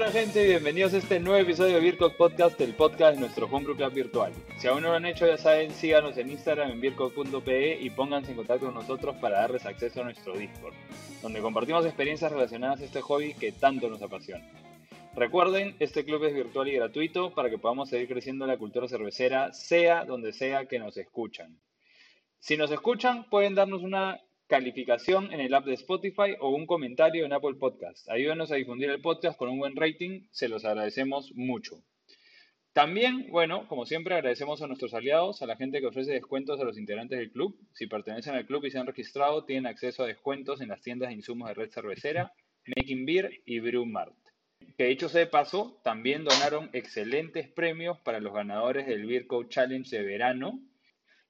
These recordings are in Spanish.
Hola gente, bienvenidos a este nuevo episodio de Vircog Podcast, el podcast de nuestro Homebrew Club virtual. Si aún no lo han hecho, ya saben, síganos en Instagram en vircog.pe y pónganse en contacto con nosotros para darles acceso a nuestro Discord, donde compartimos experiencias relacionadas a este hobby que tanto nos apasiona. Recuerden, este club es virtual y gratuito para que podamos seguir creciendo la cultura cervecera, sea donde sea que nos escuchan. Si nos escuchan, pueden darnos una calificación en el app de Spotify o un comentario en Apple Podcast. Ayúdenos a difundir el podcast con un buen rating, se los agradecemos mucho. También, bueno, como siempre, agradecemos a nuestros aliados, a la gente que ofrece descuentos a los integrantes del club. Si pertenecen al club y se han registrado, tienen acceso a descuentos en las tiendas de insumos de red cervecera, Making Beer y Brewmart. Que dicho sea de paso, también donaron excelentes premios para los ganadores del Beer Code Challenge de verano,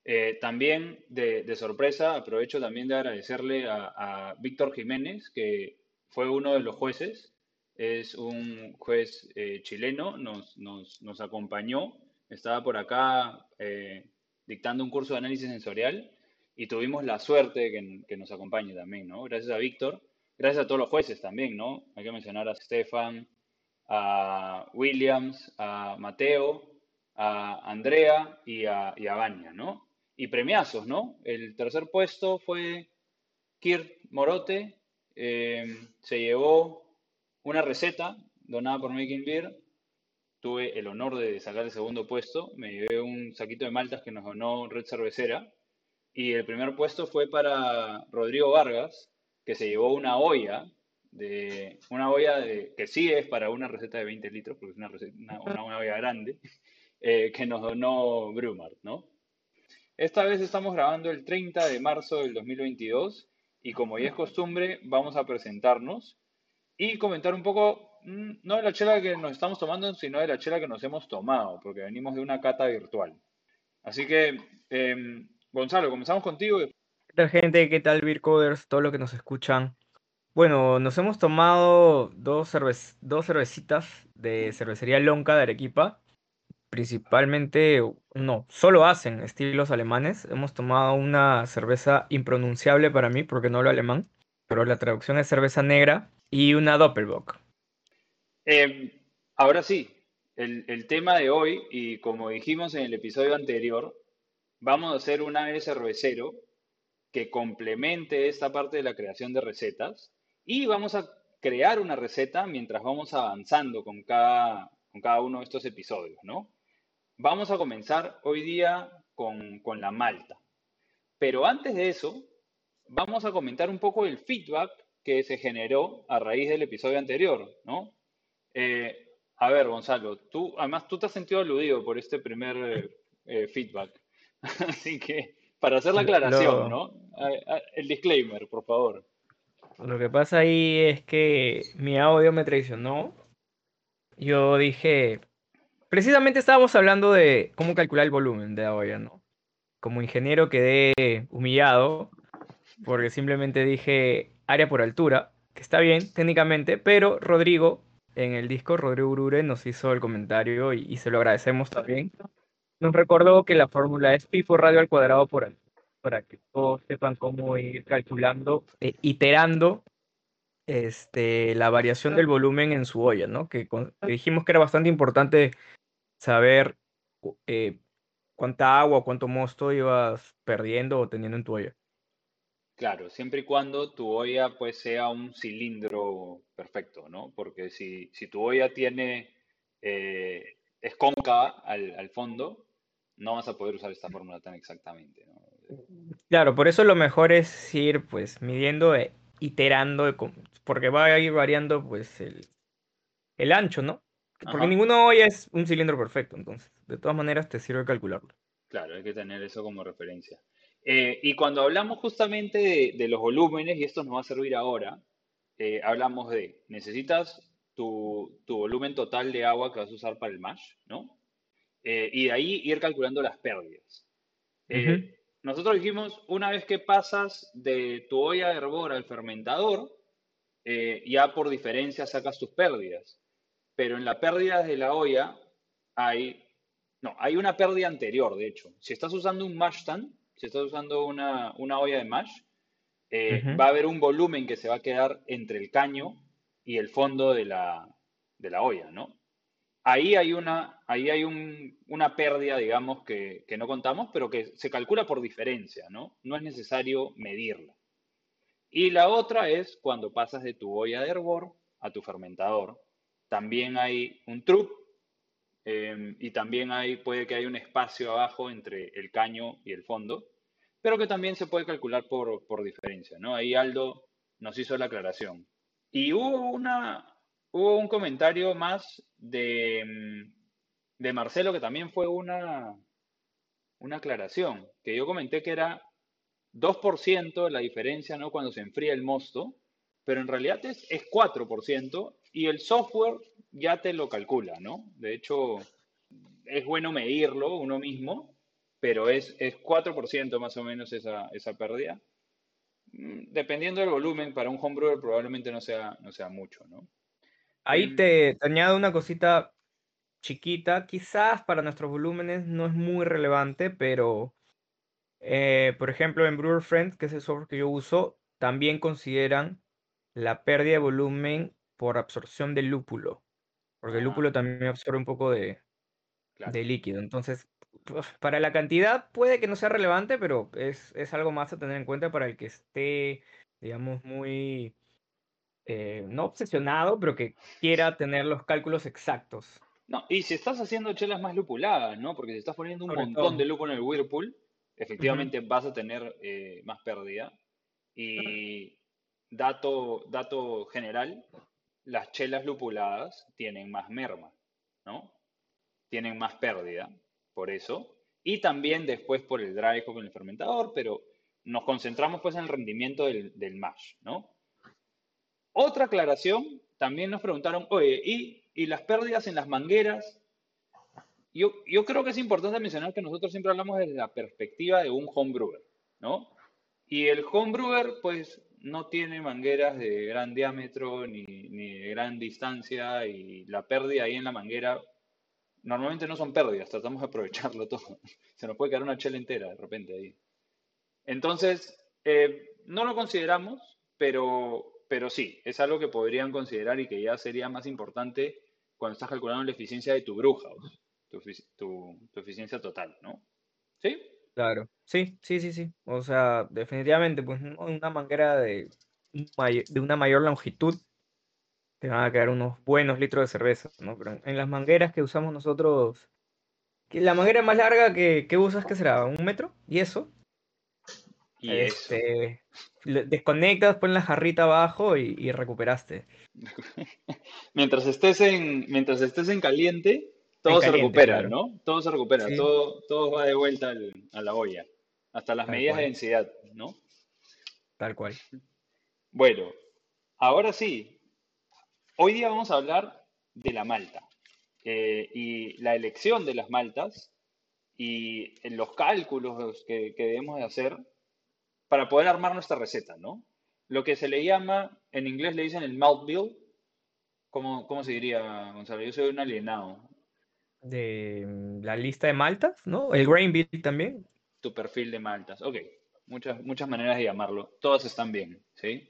eh, también, de, sorpresa, aprovecho también de agradecerle a, Víctor Jiménez, que fue uno de los jueces. Es un juez eh, chileno, nos, nos, acompañó, estaba por acá eh, dictando un curso de análisis sensorial y tuvimos la suerte de que, que, nos acompañe también, ¿no? Gracias a Víctor, gracias a todos los jueces también, ¿no? Hay que mencionar a Stefan, a Williams, a Mateo, a Andrea y a, y a Vania, ¿no? Y premiazos, ¿no? El tercer puesto fue Kirt Morote, eh, se llevó una receta donada por Making Beer. Tuve el honor de sacar el segundo puesto. Me llevé un saquito de maltas que nos donó Red Cervecera. Y el primer puesto fue para Rodrigo Vargas, que se llevó una olla, de, una olla de, que sí es para una receta de 20 litros, porque es una, una, olla grande, eh, que nos donó Brumart, ¿no? Esta vez estamos grabando el 30 de marzo del 2022 y como ya es costumbre, vamos a presentarnos y comentar un poco, mm, no de la chela que nos estamos tomando, sino de la chela que nos hemos tomado, porque venimos de una cata virtual. Así que, em, Gonzalo, comenzamos contigo. ¿Qué tal, gente? ¿Qué tal, Beercoders? Todo lo que nos escuchan. Bueno, nos hemos tomado dos, dos cervecitas de cervecería Lonca de Arequipa principalmente, no, solo hacen estilos alemanes. Hemos tomado una cerveza impronunciable para mí porque no hablo alemán, pero la traducción es cerveza negra y una Doppelbock. Em, ahora sí, el, tema de hoy, y como dijimos en el episodio anterior, vamos a hacer un AE cervecero que complemente esta parte de la creación de recetas y vamos a crear una receta mientras vamos avanzando con cada, con cada uno de estos episodios, ¿no? Vamos a comenzar hoy día con, la malta. Pero antes de eso, vamos a comentar un poco el feedback que se generó a raíz del episodio anterior, ¿no? Eh, a ver, Gonzalo, tú, además tú te has sentido aludido por este primer eh, feedback. Así que, para hacer la aclaración, ¿no? El disclaimer, por favor. Lo que pasa ahí es que mi audio me traicionó. Yo dije, Precisamente estábamos hablando de cómo calcular el volumen de la olla, ¿no? Como ingeniero quedé humillado porque simplemente dije área por altura, que está bien técnicamente, pero Rodrigo en el disco, Rodrigo Urure, nos hizo el comentario y, se lo agradecemos también. Nos recordó que la fórmula es pi por radio al cuadrado por altura, para que todos sepan cómo ir calculando, e iterando este, la variación del volumen en su olla, ¿no? Que, que dijimos que era bastante importante saber eh, cuánta agua o cuánto mosto ibas perdiendo o teniendo en tu olla. Claro, siempre y cuando tu olla pues sea un cilindro perfecto, ¿no? Porque si, tu olla tiene, eh, es cóncava al, fondo, no vas a poder usar esta fórmula tan exactamente, Claro, por eso lo mejor es ir pues midiendo, e iterando, porque va a ir variando pues el, el ancho, ¿no? Porque Ajá. ninguno hoy es un cilindro perfecto, entonces, de todas maneras te sirve calcularlo. Claro, hay que tener eso como referencia. Eh, y cuando hablamos justamente de, de los volúmenes, y esto nos va a servir ahora, eh, hablamos de, necesitas tu, tu volumen total de agua que vas a usar para el mash, ¿no? Eh, y de ahí ir calculando las pérdidas. Nosotros dijimos, una vez que pasas de tu olla de hervor al fermentador, ya por diferencia sacas tus pérdidas. Pero en la pérdida de la olla hay, no, hay una pérdida anterior, de hecho. Si estás usando un mash stand, si estás usando una, una olla de mash, eh, va a haber un volumen que se va a quedar entre el caño y el fondo de la, de la olla, ¿no? Ahí hay una, ahí hay un- una pérdida, digamos, que, que no contamos, pero que se calcula por diferencia, ¿no? No es necesario medirla. Y la otra es cuando pasas de tu olla de hervor a tu fermentador. También hay un truc eh, y también hay, puede que haya un espacio abajo entre el caño y el fondo, pero que también se puede calcular por, por diferencia, ¿no? Ahí Aldo nos hizo la aclaración. Y hubo una, hubo un comentario más de, mm, de Marcelo que también fue una, una aclaración, que yo comenté que era 2% la diferencia, ¿no? Cuando se enfría el mosto, pero en realidad es, es 4% y el software ya te lo calcula, ¿no? De hecho, es bueno medirlo uno mismo, pero es, es 4% más o menos esa, esa pérdida. Mm, Dependiendo del volumen, para un homebrewer probablemente no sea, no sea mucho, ¿no? Ahí te, te añado una cosita chiquita, quizás para nuestros volúmenes no es muy relevante, pero eh, por ejemplo en Brewer Friends, que es el software que yo uso, también consideran la pérdida de volumen por absorción del lúpulo, porque el ah, lúpulo también absorbe un poco de, claro. de líquido. Entonces, para la cantidad puede que no sea relevante, pero es, es algo más a tener en cuenta para el que esté, digamos, muy, eh, no obsesionado, pero que quiera tener los cálculos exactos. No, y si estás haciendo chelas más lupuladas, ¿no? Porque si estás poniendo un Sobre montón de lúpulo en el Whirlpool, efectivamente vas a tener eh, más pérdida. Y dato, dato general, las chelas lupuladas tienen más merma, ¿no? Tienen más pérdida, por eso. Y también después por el dry en el fermentador, pero nos concentramos pues en el rendimiento del, del mash, ¿no? Otra aclaración, también nos preguntaron, oye, ¿y, y las pérdidas en las mangueras? Yo, yo creo que es importante mencionar que nosotros siempre hablamos desde la perspectiva de un homebrewer, ¿no? Y el homebrewer, pues, no tiene mangueras de gran diámetro ni, ni de gran distancia y la pérdida ahí en la manguera normalmente no son pérdidas, tratamos de aprovecharlo todo. Se nos puede quedar una chela entera de repente ahí. Entonces, eh, no lo consideramos, pero, pero sí, es algo que podrían considerar y que ya sería más importante cuando estás calculando la eficiencia de tu brewhouse, tu, efici- tu- tu eficiencia total, ¿no? ¿Sí? Claro. Sí, sí, sí, sí. O sea, definitivamente, pues una manguera de, un may- de una mayor longitud te van a quedar unos buenos litros de cerveza, ¿no? Pero en, en las mangueras que usamos nosotros, que la manguera más larga que, que usas, ¿qué será? ¿Un metro? ¿Y eso? Y eso. Este, le- desconectas, pones la jarrita abajo y, y recuperaste. Mientras estés en, mientras estés en caliente, Todo se caliente, recupera, claro. ¿no? Todo se recupera, Sí, todo, todo va de vuelta al- a la olla, hasta las tal medidas de densidad, ¿no? tal cual. Bueno, ahora sí, hoy día vamos a hablar de la malta eh, y la elección de las maltas y en los cálculos que, que debemos de hacer para poder armar nuestra receta, ¿no? Lo que se le llama, en inglés le dicen el malt bill, ¿cómo, cómo se diría, Gonzalo? Yo soy un alienado. De mm, la lista de maltas, ¿no? El grain bill también. Tu perfil de maltas. Ok, muchas, muchas maneras de llamarlo. Todas están bien, ¿sí?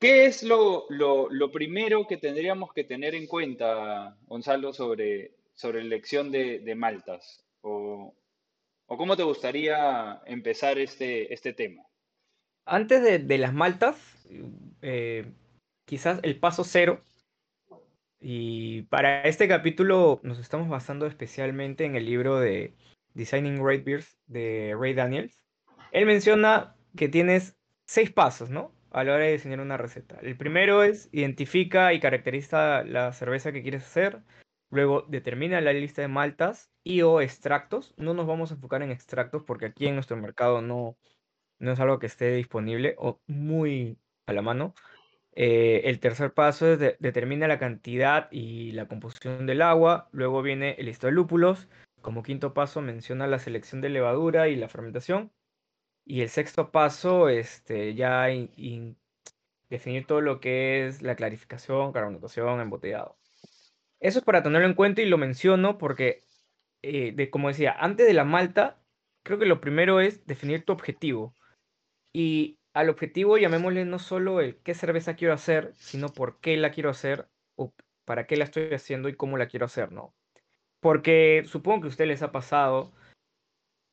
¿Qué es lo, lo- lo primero que tendríamos que tener en cuenta, Gonzalo, sobre, sobre la elección de, de maltas? O, o cómo te gustaría empezar este, este tema? Antes de, de las maltas, eh, quizás el paso cero. Y para este capítulo nos estamos basando especialmente en el libro de Designing Great Beers de Ray Daniels. Él menciona que tienes seis pasos, ¿no? a la hora de diseñar una receta. El primero es identifica y caracteriza la cerveza que quieres hacer. Luego determina la lista de maltas y o extractos. No nos vamos a enfocar en extractos porque aquí en nuestro mercado no, no es algo que esté disponible o muy a la mano. Eh, el tercer paso es de, determina la cantidad y la composición del agua. Luego viene el listado de lúpulos. Como quinto paso menciona la selección de levadura y la fermentación. Y el sexto paso, este, ya definir todo lo que es la clarificación, carbonatación, embotellado. Eso es para tenerlo en cuenta y lo menciono porque, eh, de, como decía, antes de la malta, creo que lo primero es definir tu objetivo. Y al objetivo llamémosle no solo el qué cerveza quiero hacer, sino por qué la quiero hacer o para qué la estoy haciendo y cómo la quiero hacer, ¿no? Porque supongo que a ustedes les ha pasado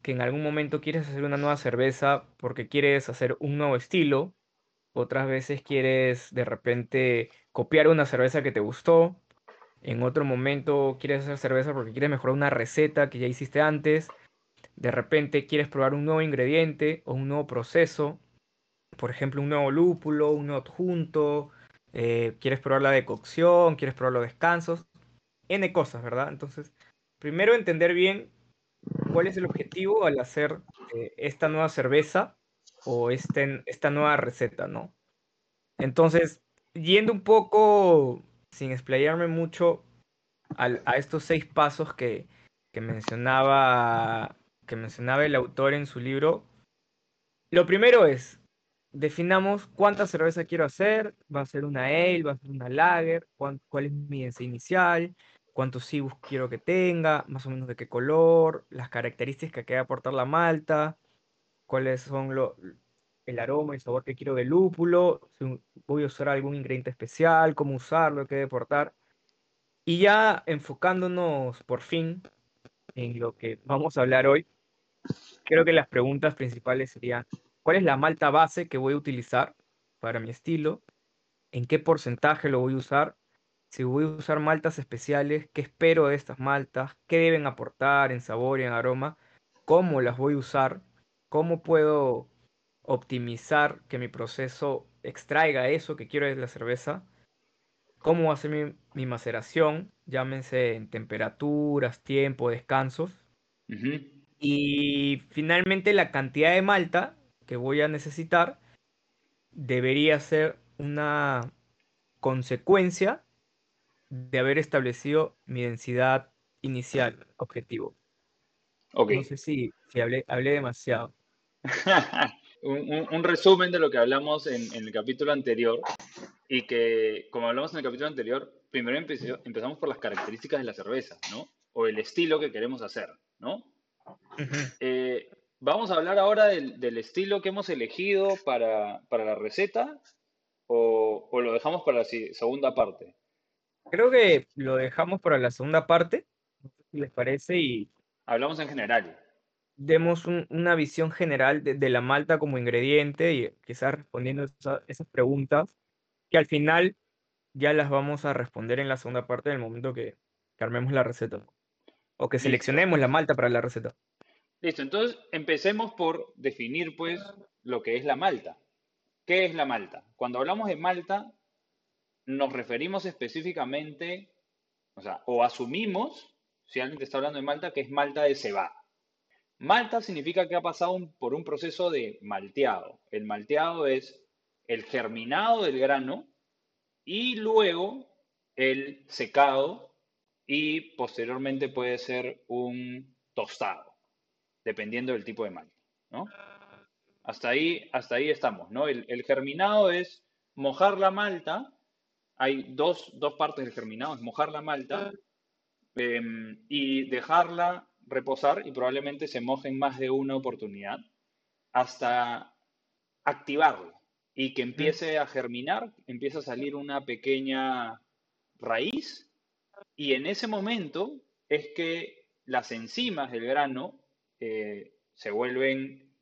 que en algún momento quieres hacer una nueva cerveza porque quieres hacer un nuevo estilo, otras veces quieres de repente copiar una cerveza que te gustó, en otro momento quieres hacer cerveza porque quieres mejorar una receta que ya hiciste antes, de repente quieres probar un nuevo ingrediente o un nuevo proceso, por ejemplo, un nuevo lúpulo, un nuevo adjunto, eh, quieres probar la decocción, quieres probar los descansos, N cosas, ¿verdad? Entonces, primero entender bien cuál es el objetivo al hacer eh, esta nueva cerveza o este, esta nueva receta, ¿no? Entonces, yendo un poco, sin explayarme mucho, a estos seis pasos que, que, mencionaba, que mencionaba el autor en su libro, lo primero es definamos cuánta cerveza quiero hacer, va a ser una ale, va a ser una lager, cuál, es mi densidad inicial, cuántos cibus quiero que tenga, más o menos de qué color, las características que va a aportar la malta, cuáles son el aroma y el sabor que quiero del lúpulo, si voy a usar algún ingrediente especial, cómo usarlo, qué aportar. Y ya enfocándonos por fin en lo que vamos a hablar hoy, creo que las preguntas principales serían, cuál es la malta base que voy a utilizar para mi estilo, en qué porcentaje lo voy a usar, si voy a usar maltas especiales, qué espero de estas maltas, qué deben aportar en sabor y en aroma, cómo las voy a usar, cómo puedo optimizar que mi proceso extraiga eso que quiero de la cerveza, cómo va a ser mi, mi maceración, llámense en temperaturas, tiempo, descansos. Y finalmente la cantidad de malta que voy a necesitar debería ser una consecuencia de haber establecido mi densidad inicial objetivo. No sé si, hablé, hablé demasiado. un, resumen de lo que hablamos en, el capítulo anterior y que, como hablamos en el capítulo anterior, primero empezamos por las características de la cerveza, ¿no? O el estilo que queremos hacer, ¿no? ¿Vamos a hablar ahora del, estilo que hemos elegido para, la receta o, lo dejamos para la segunda parte? Creo que lo dejamos para la segunda parte, si les parece, y... Hablamos en general. Demos una visión general de, la malta como ingrediente y quizás respondiendo esas preguntas que al final ya las vamos a responder en la segunda parte del momento que, que armemos la receta o que seleccionemos la malta para la receta. Listo, entonces empecemos por definir pues lo que es la malta. ¿Qué es la malta? Cuando hablamos de malta, nos referimos específicamente, o sea, o asumimos, si alguien te está hablando de malta, que es malta de cebada. Malta significa que ha pasado por un proceso de malteado. El malteado es el germinado del grano y luego el secado y posteriormente puede ser un tostado dependiendo del tipo de malta, ¿no? Hasta ahí, hasta ahí estamos, ¿no? El, germinado es mojar la malta, hay dos, partes del germinado, es mojar la malta em, y dejarla reposar y probablemente se moje en más de una oportunidad hasta activarla y que empiece a germinar, empieza a salir una pequeña raíz y en ese momento es que las enzimas del grano eh, se vuelven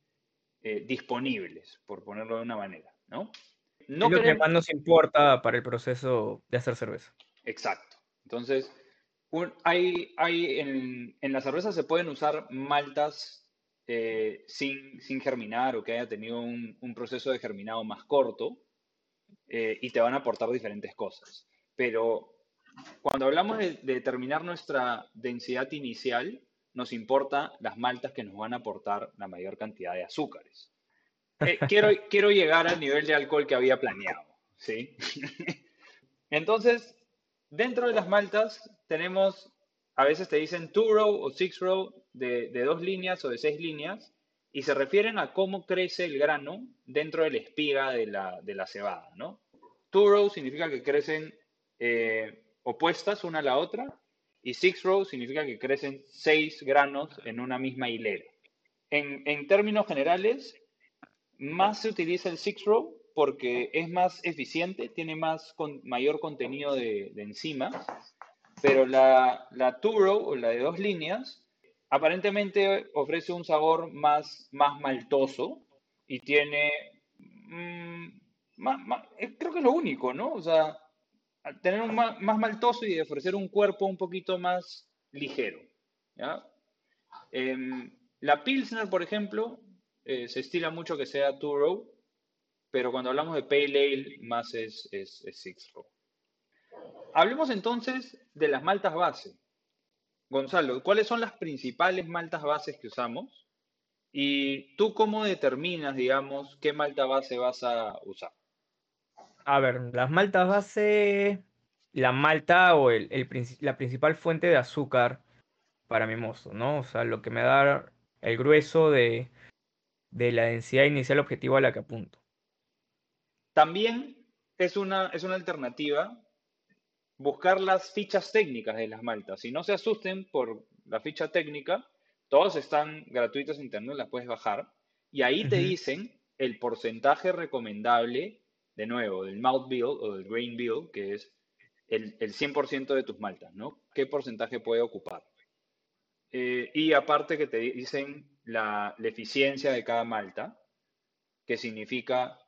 eh, disponibles, por ponerlo de una manera, ¿no? no es lo que más nos importa para el proceso de hacer cerveza. Exacto. Entonces, hay, hay en, en, la cerveza se pueden usar maltas eh, sin, sin, germinar o que haya tenido un, un, proceso de germinado más corto, eh, y te van a aportar diferentes cosas. Pero cuando hablamos de, determinar nuestra densidad inicial, nos importa las maltas que nos van a aportar la mayor cantidad de azúcares. Eh, quiero, quiero llegar al nivel de alcohol que había planeado, ¿sí? Entonces, dentro de las maltas tenemos, a veces te dicen two row o six row de, de dos líneas o de seis líneas, y se refieren a cómo crece el grano dentro de la espiga de la, de la cebada, ¿no? Two row significa que crecen eh, opuestas una a la otra y six row significa que crecen seis granos en una misma hilera. En, en términos generales, más se utiliza el six row porque es más eficiente, tiene más mayor contenido de, enzimas, pero la, la two row o la de dos líneas aparentemente ofrece un sabor más, más maltoso y tiene... Mm, eh, creo que es lo único, ¿no? O sea, tener un más, maltoso y ofrecer un cuerpo un poquito más ligero. Em, la Pilsner, por ejemplo, eh, se estila mucho que sea two row, pero cuando hablamos de Pale Ale, más es, es, es six row. Hablemos entonces de las maltas base. Gonzalo, ¿cuáles son las principales maltas bases que usamos? ¿Y tú cómo determinas, digamos, qué malta base vas a usar? A ver, las maltas base, la malta o el, la principal fuente de azúcar para mi mozo, ¿no? O sea, lo que me da el grueso de, de la densidad inicial objetiva a la que apunto. También es una, es una alternativa buscar las fichas técnicas de las maltas. Si no se asusten por la ficha técnica, todas están gratuitas en internet, las puedes bajar. Y ahí te dicen el porcentaje recomendable, de nuevo, del malt bill o del grain bill, que es el, 100% de tus maltas, ¿no? ¿Qué porcentaje puede ocupar? Eh, y aparte que te dicen la, la eficiencia de cada malta, que significa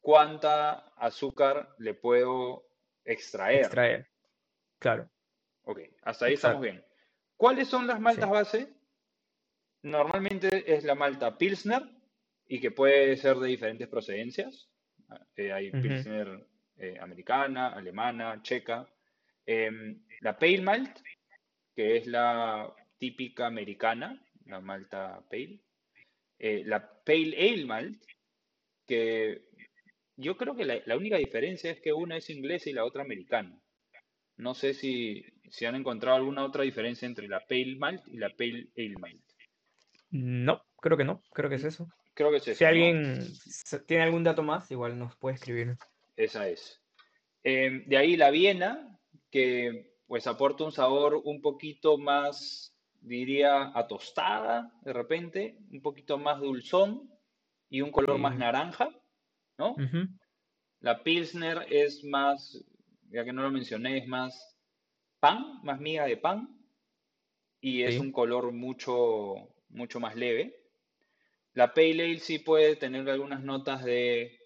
cuánta azúcar le puedo Extraer. Extraer. Claro. Ok, hasta ahí estamos bien. ¿Cuáles son las maltas base? Normalmente es la malta Pilsner y que puede ser de diferentes procedencias. Eh, hay Pilsner eh, americana, alemana, checa. Em, la Pale Malt, que es la típica americana, la malta Pale. Eh, la Pale Ale Malt, que yo creo que la, única diferencia es que una es inglesa y la otra americana. No sé si, si han encontrado alguna otra diferencia entre la Pale Malt y la Pale Ale Malt. No, creo que no, creo que es eso. Creo que es eso. Si alguien tiene algún dato más, igual nos puede escribir. Esa es. Em, de ahí la Viena, que pues aporta un sabor un poquito más, diría, a tostada, de repente, un poquito más dulzón y un color más naranja. ¿no? La Pilsner es más, ya que no lo mencioné, es más pan, más miga de pan, y es un color mucho, mucho más leve. La Pale Ale sí puede tener algunas notas de,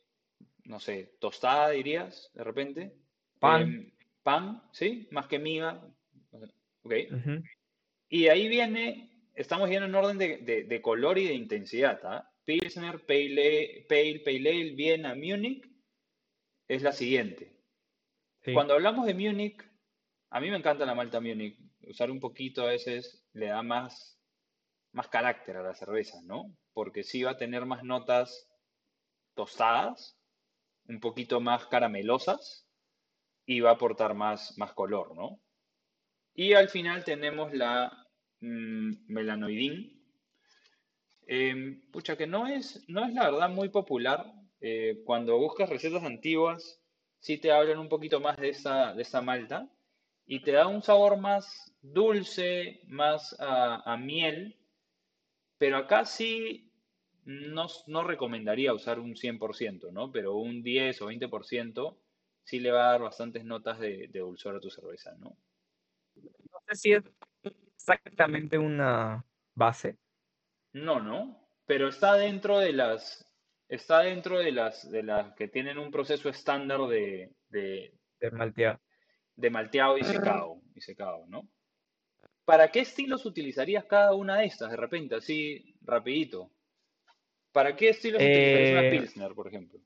no sé, tostada, dirías, de repente. Pan. Em, pan, sí, más que miga. Ok. Y ahí viene, estamos yendo en orden de, color y de intensidad. ¿ah? Pilsner, Pale, Pale, Pale Ale, Viena, Múnich, es la siguiente. Cuando hablamos de Múnich, a mí me encanta la malta Múnich. Usar un poquito a veces le da más, más carácter a la cerveza, ¿no? Porque sí va a tener más notas tostadas, un poquito más caramelosas y va a aportar más, más color, ¿no? Y al final tenemos la mmm, melanoidin, Em, pucha, que no es, no es la verdad muy popular. Eh, cuando buscas recetas antiguas, sí te hablan un poquito más de esa, de esa malta y te da un sabor más dulce, más a, miel, pero acá sí no, no, recomendaría usar un 100%, ¿no? Pero un 10 o 20% sí le va a dar bastantes notas de, de dulzor a tu cerveza, ¿no? No sé si es exactamente una base, no, no, pero está dentro de las, está dentro de las, de las que tienen un proceso estándar de, de, de malteado. De malteado y secado, y secado, ¿no? ¿Para qué estilos utilizarías cada una de estas de repente, así rapidito? ¿Para qué estilos utilizarías una eh, Pilsner, por ejemplo?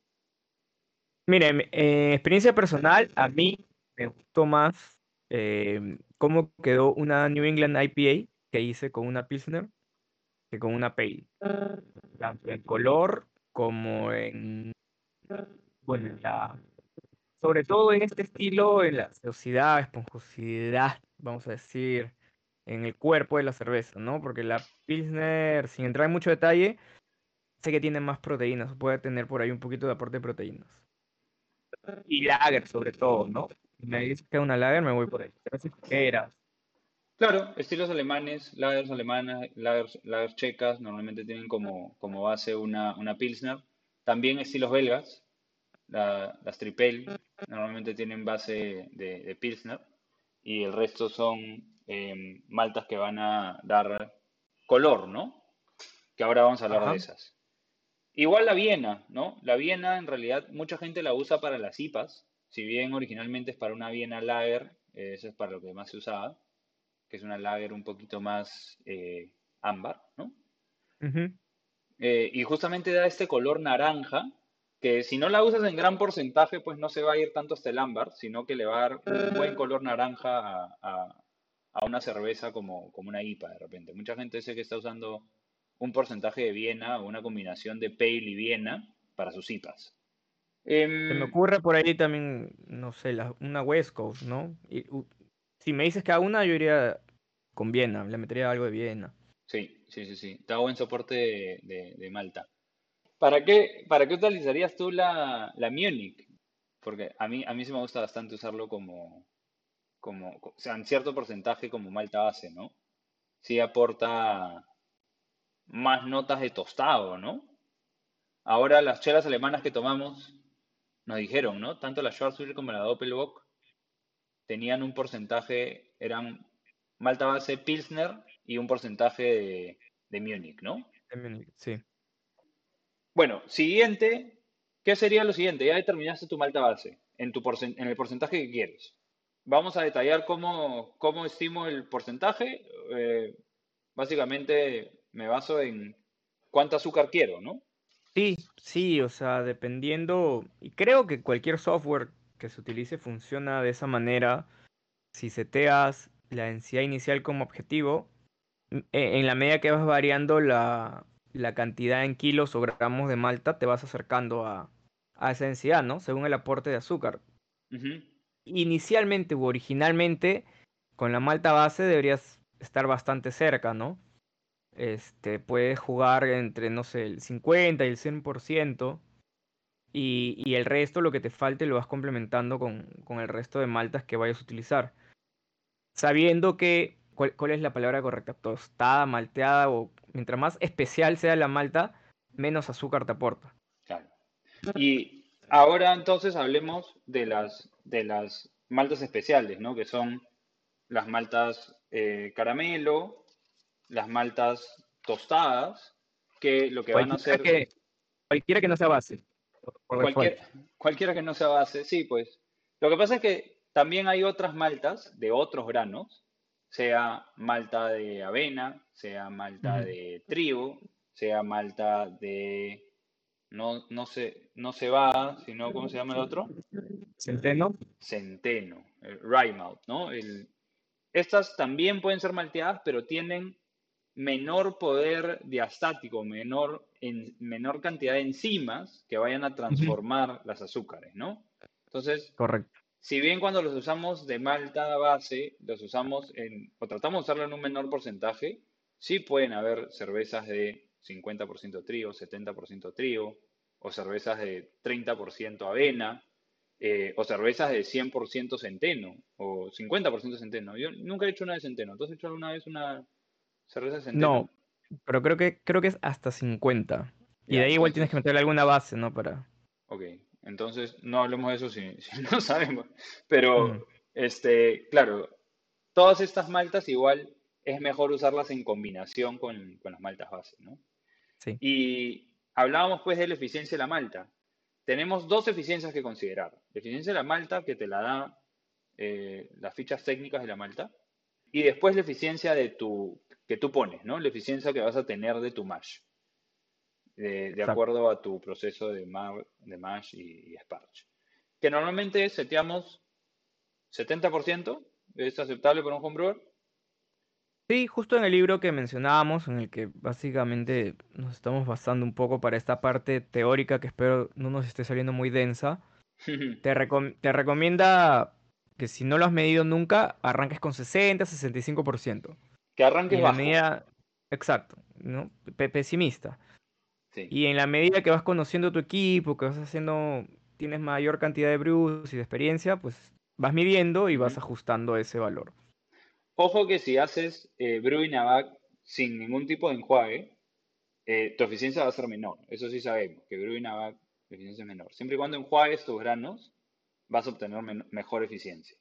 Mire, en en experiencia personal, a mí me gustó más eh, cómo quedó una New England IPA que hice con una Pilsner que con una Pale. Tanto en color como en, bueno, en la, sobre todo en este estilo, en la sedosidad, esponjosidad, vamos a decir, en el cuerpo de la cerveza, ¿no? Porque la Pilsner, sin entrar en mucho detalle, sé que tiene más proteínas, puede tener por ahí un poquito de aporte de proteínas. Y lager, sobre todo, ¿no? Si me dices que es una lager, me voy por ahí. Eras. Claro, estilos alemanes, lagers alemanas, lagers, lagers checas, normalmente tienen como, como base una, una Pilsner. También estilos belgas, la- las Tripel, normalmente tienen base de, de Pilsner. Y el resto son em, maltas que van a dar color, ¿no? Que ahora vamos a hablar de esas. Igual la Viena, ¿no? La Viena en realidad mucha gente la usa para las IPAs, si bien originalmente es para una Viena Lager, eh, eso es para lo que más se usaba, que es una Lager un poquito más eh, ámbar, ¿no? Eh, y justamente da este color naranja, que si no la usas en gran porcentaje, pues no se va a ir tanto hasta el ámbar, sino que le va a dar un buen color naranja a, a- a una cerveza como, como una IPA de repente. Mucha gente sé que está usando un porcentaje de Viena o una combinación de Pale y Viena para sus IPAs. Se me Em, ocurre por ahí también, no sé, la- una West Coast, ¿no? Y, u- si me dices que a una, yo iría con Viena, le metería algo de Viena. sí, sí, sí, sí. Da buen soporte de, de- de Malta. ¿Para qué, para qué utilizarías tú la, la Munich? Porque a mí, a mí sí me gusta bastante usarlo como, como, o sea, en cierto porcentaje como malta base, ¿no? Sí aporta más notas de tostado, ¿no? Ahora las chelas alemanas que tomamos nos dijeron, ¿no? Tanto la Schwarzbier como la Doppelbock tenían un porcentaje, eran malta base Pilsner y un porcentaje de, de Munich, ¿no? de Múnich, Sí. Bueno, siguiente, ¿qué sería lo siguiente? Ya determinaste tu malta base en, tu en el porcentaje que quieres. Vamos a detallar cómo, cómo estimo el porcentaje. Eh, básicamente me baso en cuánto azúcar quiero, ¿no? Sí, sí, o sea, dependiendo, y creo que cualquier software que se utilice funciona de esa manera. Si seteas la densidad inicial como objetivo, en la medida que vas variando la, la cantidad en kilos o gramos de malta, te vas acercando a, a esa densidad, ¿no? Según el aporte de azúcar. Inicialmente u originalmente, con la malta base deberías estar bastante cerca, ¿no? Este, puedes jugar entre, no sé, el 50 y el 100%, y, y el resto, lo que te falte, lo vas complementando con, con el resto de maltas que vayas a utilizar. Sabiendo que, ¿cuál, cuál es la palabra correcta? Tostada, malteada, o mientras más especial sea la malta, menos azúcar te aporta. claro. Y ahora entonces hablemos de las, de las maltas especiales, ¿no? Que son las maltas eh, caramelo, las maltas tostadas, que lo que van a hacer que, cualquiera que no sea base, Cualquier, cualquiera que no sea base, sí, pues. Lo que pasa es que también hay otras maltas de otros granos, sea malta de avena, sea malta de trigo, sea malta de, no, no sé, no cebada, sino, ¿cómo se llama el otro? Centeno. Centeno, el rye malt, ¿no? El- estas también pueden ser malteadas, pero tienen menor poder diastático, menor, en, menor cantidad de enzimas que vayan a transformar las azúcares, ¿no? Entonces, Correcto. si bien cuando los usamos de malta base, los usamos en, o tratamos de usarlo en un menor porcentaje, sí pueden haber cervezas de 50% trigo, 70% trigo, o cervezas de 30% avena, eh, o cervezas de 100% centeno, o 50% centeno. Yo nunca he hecho una de centeno. ¿Tú has hecho alguna vez una cerveza de centeno? No, pero creo que, creo que es hasta 50. Y de ahí igual tienes que meterle alguna base, ¿no? Para... ok. Entonces, no hablemos de eso si, si no sabemos. Pero, este, claro, todas estas maltas igual es mejor usarlas en combinación con, con las maltas base, ¿no? Sí, Y hablábamos pues de la eficiencia de la malta. Tenemos dos eficiencias que considerar. La eficiencia de la malta, que te la da eh, las fichas técnicas de la malta, y después la eficiencia de tu, que tú pones, ¿no? La eficiencia que vas a tener de tu mash, de, de acuerdo a tu proceso de, ma- de mash y, y sparge. que normalmente seteamos 70%, es aceptable para un homebrewer. Sí, justo en el libro que mencionábamos, en el que básicamente nos estamos basando un poco para esta parte teórica que espero no nos esté saliendo muy densa, te, recom- te recomienda que si no lo has medido nunca, arranques con 60, 65%. que arranques en la bajo. medida, exacto, ¿no? Pe- pesimista. Sí. Y en la medida que vas conociendo tu equipo, que vas haciendo, tienes mayor cantidad de brews y de experiencia, pues vas midiendo y vas ajustando ese valor. Ojo que si haces eh, brewing a back sin ningún tipo de enjuague, eh, tu eficiencia va a ser menor. Eso sí sabemos, que brewing a back, la eficiencia es menor. Siempre y cuando enjuagues tus granos, vas a obtener men- mejor eficiencia.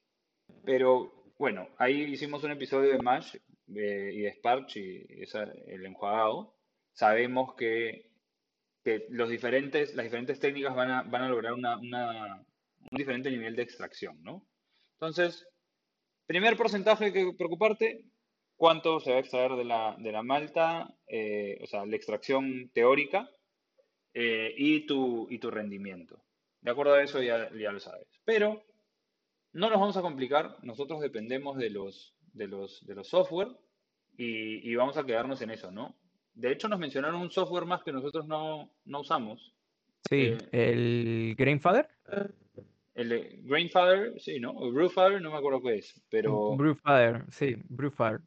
Pero bueno, ahí hicimos un episodio de Mash eh, y de Sparch y esa- el enjuagado. Sabemos que, que los diferentes, las diferentes técnicas van a, van a lograr una, una- un diferente nivel de extracción, ¿no? Entonces, primer porcentaje que preocuparte, cuánto se va a extraer de la, de la malta, eh, o sea, la extracción teórica eh, y, tu, y tu rendimiento. De acuerdo a eso ya, ya lo sabes. Pero no nos vamos a complicar, nosotros dependemos de los, de los, de los software y, y vamos a quedarnos en eso, ¿no? De hecho, nos mencionaron un software más que nosotros no, no usamos. Sí, Eh, el Grainfather, El de Grainfather, sí, ¿no? O Brewfather, no me acuerdo qué es, pero Brewfather, sí, Brewfather.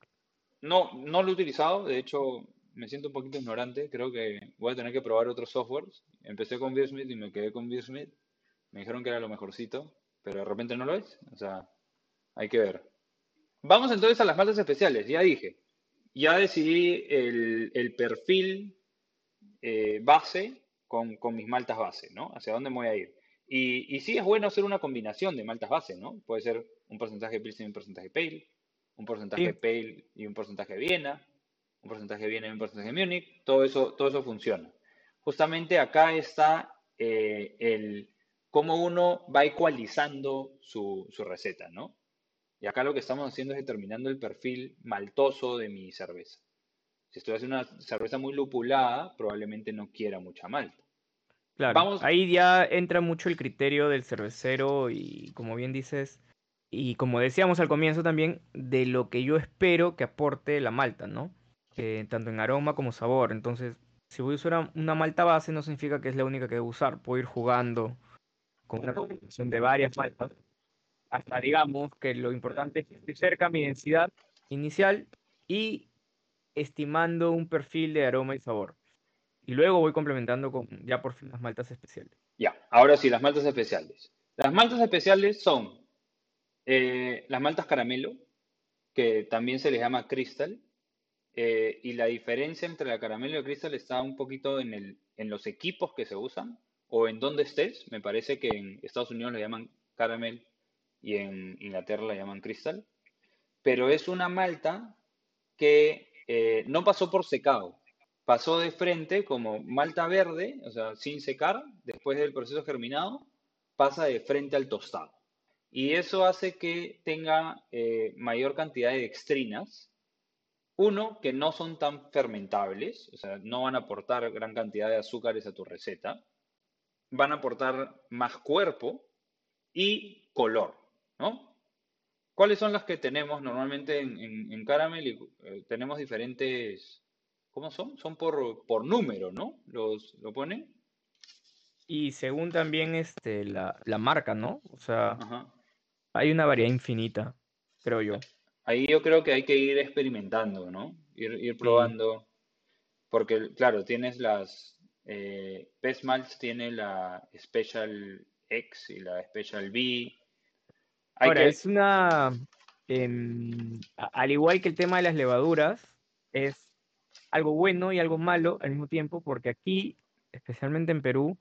no, no lo he utilizado. De hecho, me siento un poquito ignorante. Creo que voy a tener que probar otros softwares. Empecé con Beersmith y me quedé con Beersmith. Me dijeron que era lo mejorcito, pero de repente no lo es. O sea, hay que ver. Vamos entonces a las maltas especiales. Ya dije, ya decidí el, el perfil eh, base con, con mis maltas base, ¿no? Hacia dónde me voy a ir. Y, y sí es bueno hacer una combinación de maltas base, ¿no? Puede ser un porcentaje de Pilsen y un porcentaje Pale, un porcentaje Sí. Pale y un porcentaje de Viena, un porcentaje de Viena y un porcentaje de Múnich, todo eso, todo eso funciona. Justamente acá está eh, el cómo uno va ecualizando su, su receta, ¿no? Y acá lo que estamos haciendo es determinando el perfil maltoso de mi cerveza. Si estoy haciendo una cerveza muy lupulada, probablemente no quiera mucha malta. Claro, Vamos, ahí ya entra mucho el criterio del cervecero y como bien dices, y como decíamos al comienzo también, de lo que yo espero que aporte la malta, ¿no? Eh, tanto en aroma como sabor. Entonces, si voy a usar una- una malta base, no significa que es la única que debo usar. Puedo ir jugando con una combinación de varias maltas. Hasta digamos que lo importante es que esté cerca mi densidad inicial y estimando un perfil de aroma y sabor. Y luego voy complementando con ya por fin las maltas especiales. ya, ahora sí, las maltas especiales. Las maltas especiales son eh, las maltas caramelo, que también se les llama crystal, eh, y la diferencia entre la caramelo y el crystal está un poquito en el, en los equipos que se usan o en dónde estés. Me parece que en Estados Unidos le llaman caramel y en Inglaterra la llaman crystal. Pero es una malta que eh, no pasó por secado. Pasó de frente como malta verde, o sea, sin secar, después del proceso germinado, pasa de frente al tostado. Y eso hace que tenga eh, mayor cantidad de dextrinas. Uno, que no son tan fermentables, o sea, no van a aportar gran cantidad de azúcares a tu receta. Van a aportar más cuerpo y color, ¿no? ¿Cuáles son las que tenemos normalmente en, en, en Caramel? Y, eh, tenemos diferentes, ¿cómo son? Son por, por número, ¿no? Los, ¿Lo ponen? Y según también este, la, la marca, ¿no? O sea, Ajá. hay una variedad infinita, creo yo. Ahí yo creo que hay que ir experimentando, ¿no? Ir, ir Sí, probando, porque claro, tienes las, eh, Best Malts tiene la Special X y la Special B. Hay Ahora, que, es una, em, al igual que el tema de las levaduras, es algo bueno y algo malo al mismo tiempo, porque aquí, especialmente en Perú,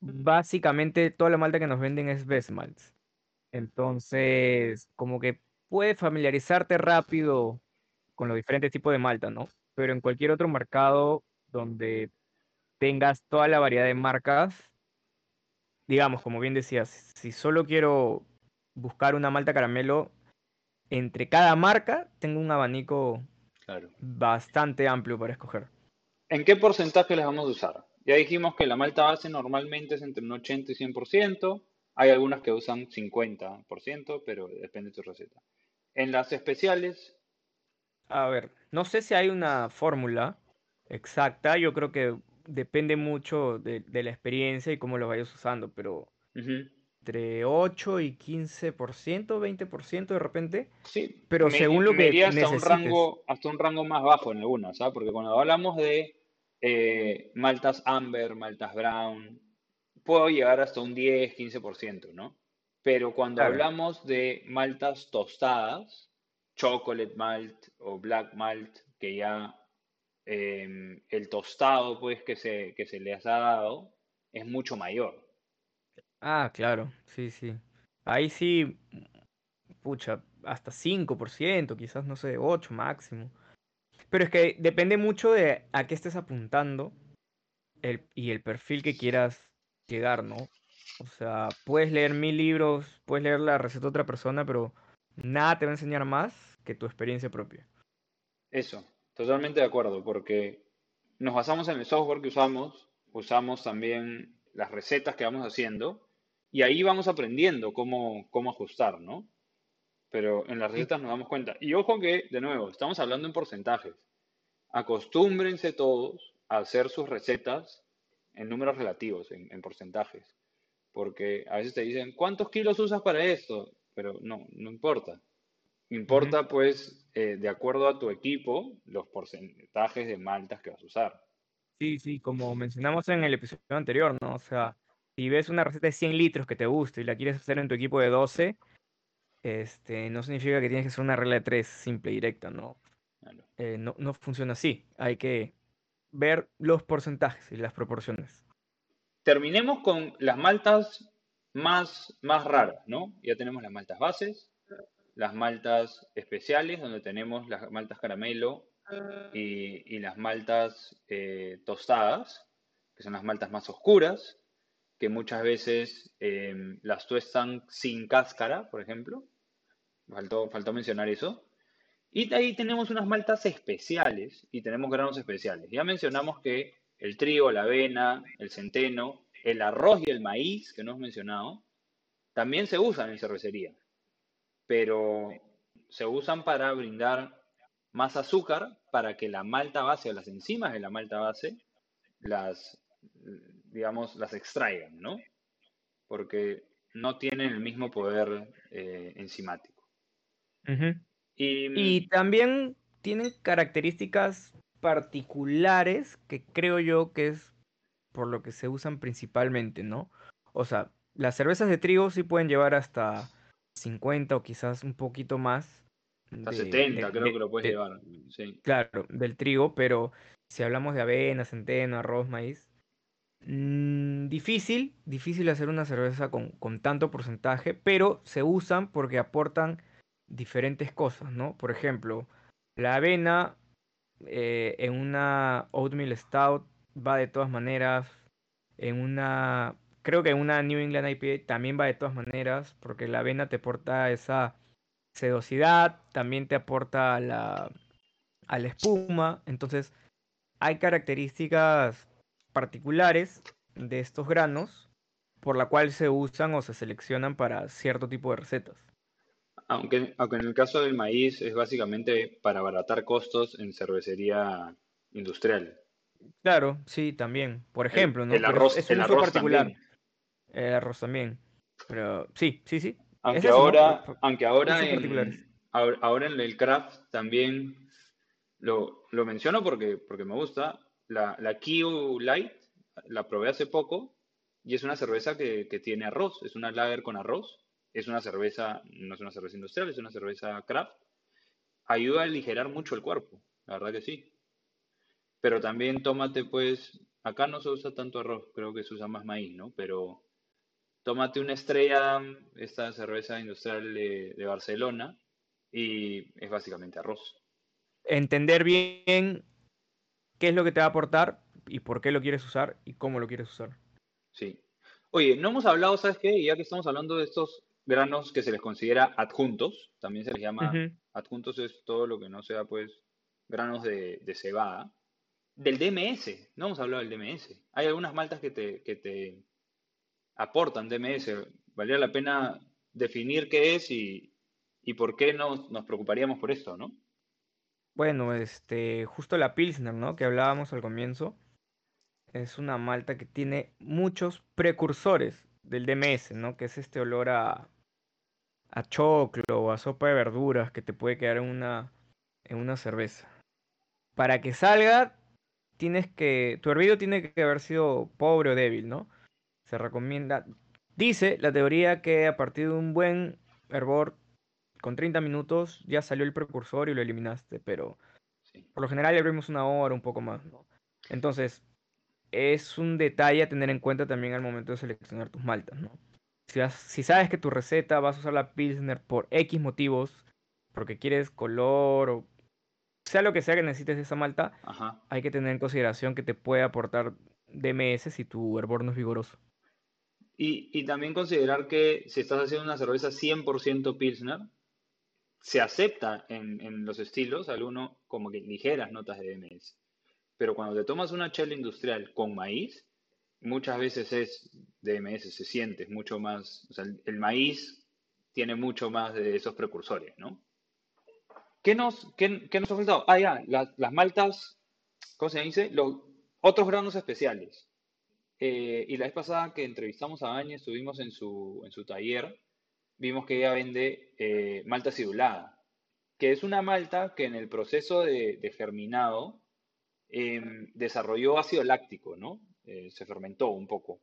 básicamente toda la malta que nos venden es best malts. Entonces, como que puedes familiarizarte rápido con los diferentes tipos de malta, ¿no? Pero en cualquier otro mercado donde tengas toda la variedad de marcas, digamos, como bien decías, si solo quiero buscar una malta caramelo, entre cada marca tengo un abanico claro. bastante amplio para escoger. ¿En qué porcentaje les vamos a usar? Ya dijimos que la malta base normalmente es entre un 80 y 100%. Hay algunas que usan 50%, pero depende de tu receta. En las especiales, A ver, no sé si hay una fórmula exacta, yo creo que depende mucho de, de la experiencia y cómo lo vayas usando, pero ujú, entre 8 y 15%, 20% de repente, sí, pero me, según lo me que hasta un necesites. rango, hasta un rango más bajo en algunas, ¿sabes? Porque cuando hablamos de eh, maltas amber, maltas brown, puedo llegar hasta un 10, 15%, ¿no? Pero cuando Claro. hablamos de maltas tostadas, chocolate malt o black malt, que ya em, el tostado pues que se, que se les ha dado es mucho mayor. Ah, claro, sí, sí. Ahí sí, pucha, hasta 5%, quizás, no sé, 8 máximo. Pero es que depende mucho de a qué estés apuntando el, y el perfil que quieras llegar, ¿no? O sea, puedes leer mil libros, puedes leer la receta de otra persona, pero nada te va a enseñar más que tu experiencia propia. Eso, totalmente de acuerdo, porque nos basamos en el software que usamos, usamos también las recetas que vamos haciendo y ahí vamos aprendiendo cómo, cómo ajustar, ¿no? Pero en las recetas nos damos cuenta. Y ojo que, de nuevo, estamos hablando en porcentajes. Acostúmbrense todos a hacer sus recetas en números relativos, en, en porcentajes. Porque a veces te dicen, ¿cuántos kilos usas para esto? Pero no, no importa. Importa, pues, eh, de acuerdo a tu equipo, los porcentajes de maltas que vas a usar. Sí, sí, como mencionamos en el episodio anterior, ¿no? O sea, si ves una receta de 100 litros que te gusta y la quieres hacer en tu equipo de 12, este, no significa que tienes que hacer una regla de 3 simple y directa, ¿no? Claro. Eh, no, no funciona así. Hay que ver los porcentajes y las proporciones. Terminemos con las maltas más, más raras, ¿no? Ya tenemos las maltas bases, las maltas especiales, donde tenemos las maltas caramelo y, y las maltas eh, tostadas, que son las maltas más oscuras, que muchas veces eh, las tuestan sin cáscara, por ejemplo. Faltó, faltó mencionar eso. Y de ahí tenemos unas maltas especiales y tenemos granos especiales. Ya mencionamos que el trigo, la avena, el centeno, el arroz y el maíz, que no hemos mencionado, también se usan en cervecería, pero se usan para brindar más azúcar para que la malta base o las enzimas de la malta base las, digamos, las extraigan, ¿no? Porque no tienen el mismo poder eh, enzimático. Y Y también tienen características particulares que creo yo que es por lo que se usan principalmente, ¿no? O sea, las cervezas de trigo sí pueden llevar hasta 50 o quizás un poquito más hasta de, 70 de- creo que lo puedes de- llevar, sí. claro, del trigo, pero si hablamos de avena, centeno, arroz, maíz, mm, difícil, difícil hacer una cerveza con, con tanto porcentaje, pero se usan porque aportan diferentes cosas, ¿no? Por ejemplo, la avena eh, en una oatmeal stout va de todas maneras, en una, creo que una New England IPA también va de todas maneras, porque la avena te aporta esa sedosidad, también te aporta la, a la espuma, entonces hay características particulares de estos granos por la cual se usan o se seleccionan para cierto tipo de recetas. Aunque, aunque en el caso del maíz es básicamente para abaratar costos en cervecería industrial. Claro, sí, también, por El, ejemplo, ¿no? el Pero es, arroz, es el un uso arroz particular, también. El arroz también. Pero sí, sí, sí, Aunque ahora, aunque ahora en, ahora en el craft también lo, lo menciono porque, porque me gusta. La, la Q Light la probé hace poco y es una cerveza que, que tiene arroz. Es una lager con arroz. Es una cerveza, no es una cerveza industrial, es una cerveza craft. Ayuda a aligerar mucho el cuerpo, la verdad que sí. Pero también tómate, pues, acá no se usa tanto arroz, creo que se usa más maíz, ¿no? Pero tómate una estrella, esta cerveza industrial de, de Barcelona, y es básicamente arroz. Entender bien qué es lo que te va a aportar y por qué lo quieres usar y cómo lo quieres usar. Sí. Oye, no hemos hablado, ¿sabes qué? Ya que estamos hablando de estos granos que se les considera adjuntos, también se les llama adjuntos, es todo lo que no sea, pues, granos de, de cebada. Del DMS, no hemos hablado del DMS. Hay algunas maltas que te, que te aportan DMS. valdría la pena definir qué es y, y por qué nos, nos preocuparíamos por esto, ¿no? Bueno, este, justo la Pilsner, ¿no? Que hablábamos al comienzo. Es una malta que tiene muchos precursores del DMS, ¿no? Que es este olor a, a choclo o a sopa de verduras que te puede quedar en una, en una cerveza. Para que salga, tienes que. Tu hervido tiene que haber sido pobre o débil, ¿no? Se recomienda. Dice la teoría que a partir de un buen hervor, con 30 minutos, ya salió el precursor y lo eliminaste, pero Sí. por lo general hervimos una hora, un poco más, ¿no? Entonces, es un detalle a tener en cuenta también al momento de seleccionar tus maltas, ¿no? Si, sabes que tu receta vas a usar la Pilsner por X motivos, porque quieres color o sea lo que sea que necesites de esa malta, Ajá. hay que tener en consideración que te puede aportar DMS si tu hervor no es vigoroso. Y, también considerar que si estás haciendo una cerveza 100% Pilsner, se acepta en, los estilos alguno como que ligeras notas de DMS. Pero cuando te tomas una chela industrial con maíz, muchas veces es DMS, se siente, mucho más, o sea, el, maíz tiene mucho más de esos precursores, ¿no? ¿Qué nos, qué nos ha faltado? Ah, ya, las, las maltas, ¿cómo se dice? Los otros granos especiales. Eh, y la vez pasada que entrevistamos a Áñez, estuvimos en su, en su taller, vimos que ella vende eh, malta acidulada, que es una malta que en el proceso de, de germinado em, desarrolló ácido láctico, ¿no? Eh, se fermentó un poco.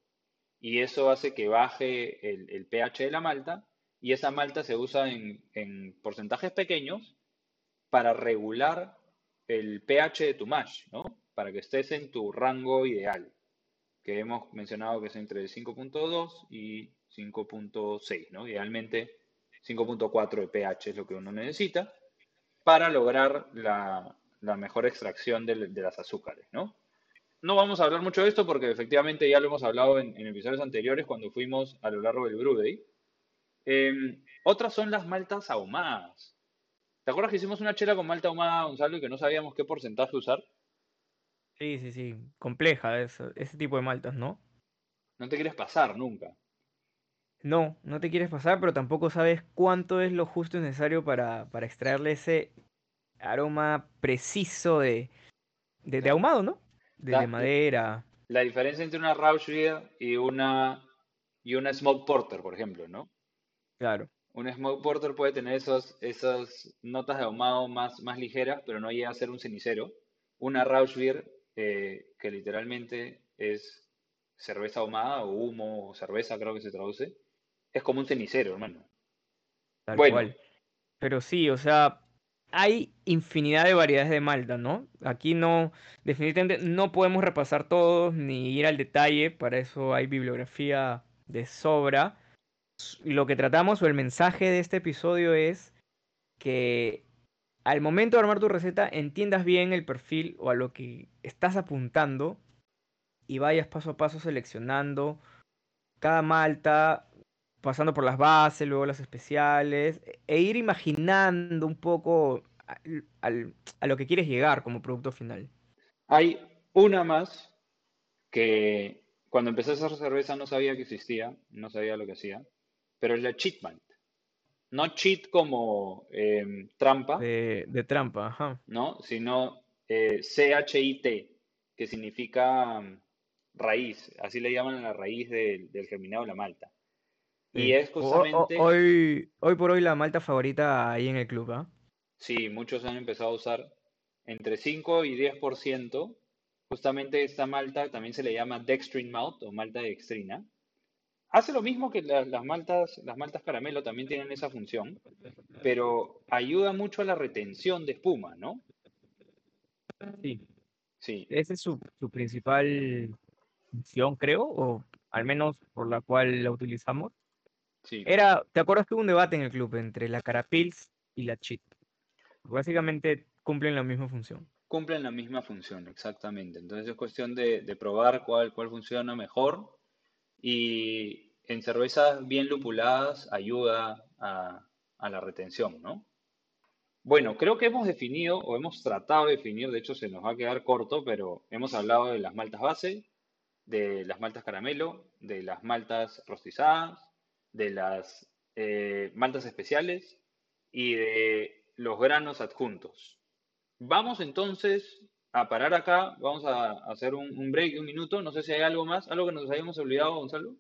Y eso hace que baje el, el pH de la malta y esa malta se usa en, en porcentajes pequeños para regular el pH de tu mash, ¿no? Para que estés en tu rango ideal, que hemos mencionado que es entre 5.2 y 5.6, ¿no? Idealmente 5.4 de pH es lo que uno necesita para lograr la, la mejor extracción de, de las azúcares, ¿no? No vamos a hablar mucho de esto porque efectivamente ya lo hemos hablado en, episodios anteriores cuando fuimos a lo largo del Brew Day. Em, otras son las maltas ahumadas. ¿Te acuerdas que hicimos una chela con malta ahumada, Gonzalo, y que no sabíamos qué porcentaje usar? Sí, sí, sí, compleja esa- ese tipo de maltas, ¿no? No te quieres pasar nunca. No, no te quieres pasar, pero tampoco sabes cuánto es lo justo y necesario para, para extraerle ese aroma preciso de, de, ahumado, ¿no? De, La- de madera, La diferencia entre una Rausch y una, y una Smoke Porter, por ejemplo, ¿no? claro. Un Smoke Porter puede tener esos, esas notas de ahumado más, más ligeras, pero no llega a ser un cenicero. Una Rausch Beer, eh, que literalmente es cerveza ahumada o humo o cerveza, creo que se traduce, es como un cenicero, hermano. Tal Bueno. cual. Pero sí, o sea, hay infinidad de variedades de malta, ¿no? Aquí no, definitivamente no podemos repasar todos ni ir al detalle, para eso hay bibliografía de sobra. Lo que tratamos o el mensaje de este episodio es que al momento de armar tu receta entiendas bien el perfil o a lo que estás apuntando y vayas paso a paso seleccionando cada malta, pasando por las bases, luego las especiales, e- e ir imaginando un poco a lo que quieres llegar como producto final. Hay una más que cuando empecé a hacer cerveza no sabía que existía, no sabía lo que hacía, pero es la cheat malt. No cheat como em, trampa, De, de trampa, ajá. ¿no? Sino eh, C-H-I-T, que significa mm, raíz, así le llaman a la raíz del, del germinado de la malta. Y es justamente, hoy, hoy por hoy la malta favorita ahí en el club, ¿ah? sí, muchos han empezado a usar entre 5 y 10%. Justamente esta malta también se le llama dextrin malt o malta dextrina. Hace lo mismo que la- las maltas, las maltas caramelo también tienen esa función, pero ayuda mucho a la retención de espuma, ¿no? Sí. Sí, Esa es su, su principal función, creo, o al menos por la cual la utilizamos. sí. Era, ¿te acuerdas que hubo un debate en el club entre la Carapils y la Cheat? Básicamente cumplen la misma función. cumplen la misma función, exactamente. Entonces es cuestión de, de probar cuál, cuál funciona mejor y en cervezas bien lupuladas ayuda a, la retención, ¿no? Bueno, creo que hemos definido o hemos tratado de definir, de hecho se nos va a quedar corto, pero hemos hablado de las maltas base, de las maltas caramelo, de las maltas rostizadas, de las eh, maltas especiales y de los granos adjuntos. Vamos entonces a parar acá, vamos a hacer un, break de un minuto. No sé si hay algo más, algo que nos hayamos olvidado, Gonzalo.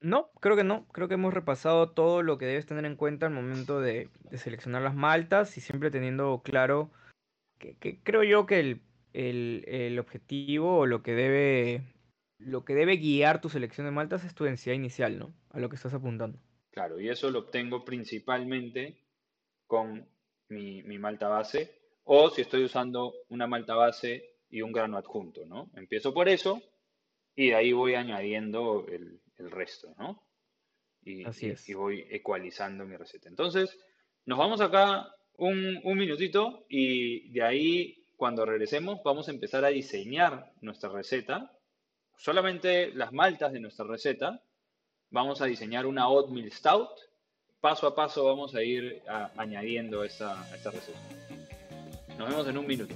No, creo que no. Creo que hemos repasado todo lo que debes tener en cuenta al momento de, seleccionar las maltas y siempre teniendo claro que, creo yo que el, objetivo o lo que debe lo que debe guiar tu selección de maltas es tu densidad inicial, ¿no? A lo que estás apuntando. Claro, y eso lo obtengo principalmente con mi, mi malta base o si estoy usando una malta base y un grano adjunto, ¿no? Empiezo por eso y de ahí voy añadiendo el, resto, ¿no? Y, Así es. y, voy ecualizando mi receta. Entonces, nos vamos acá un, un minutito y de ahí, cuando regresemos, vamos a empezar a diseñar nuestra receta. Solamente las maltas de nuestra receta. Vamos a diseñar una oatmeal stout. Paso a paso vamos a ir añadiendo esta, esta receta. Nos vemos en un minuto.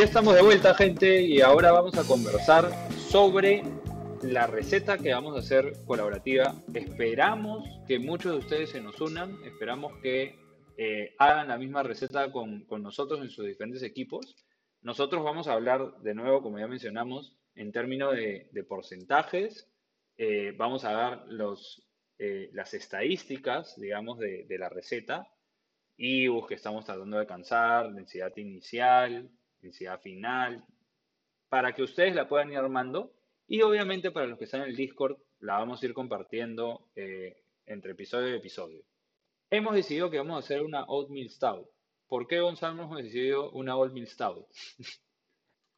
Ya estamos de vuelta, gente, y ahora vamos a conversar sobre la receta que vamos a hacer colaborativa. Esperamos que muchos de ustedes se nos unan, esperamos que eh, hagan la misma receta con, nosotros en sus diferentes equipos. Nosotros vamos a hablar de nuevo, como ya mencionamos, en términos de, porcentajes. Eh, vamos a dar los, eh, las estadísticas, digamos, de, la receta, y que estamos tratando de alcanzar, densidad inicial, final, para que ustedes la puedan ir armando. Y obviamente para los que están en el Discord, la vamos a ir compartiendo eh, entre episodio y episodio. Hemos decidido que vamos a hacer una Oatmeal Stout. ¿Por qué, Gonzalo, hemos decidido una Oatmeal Stout?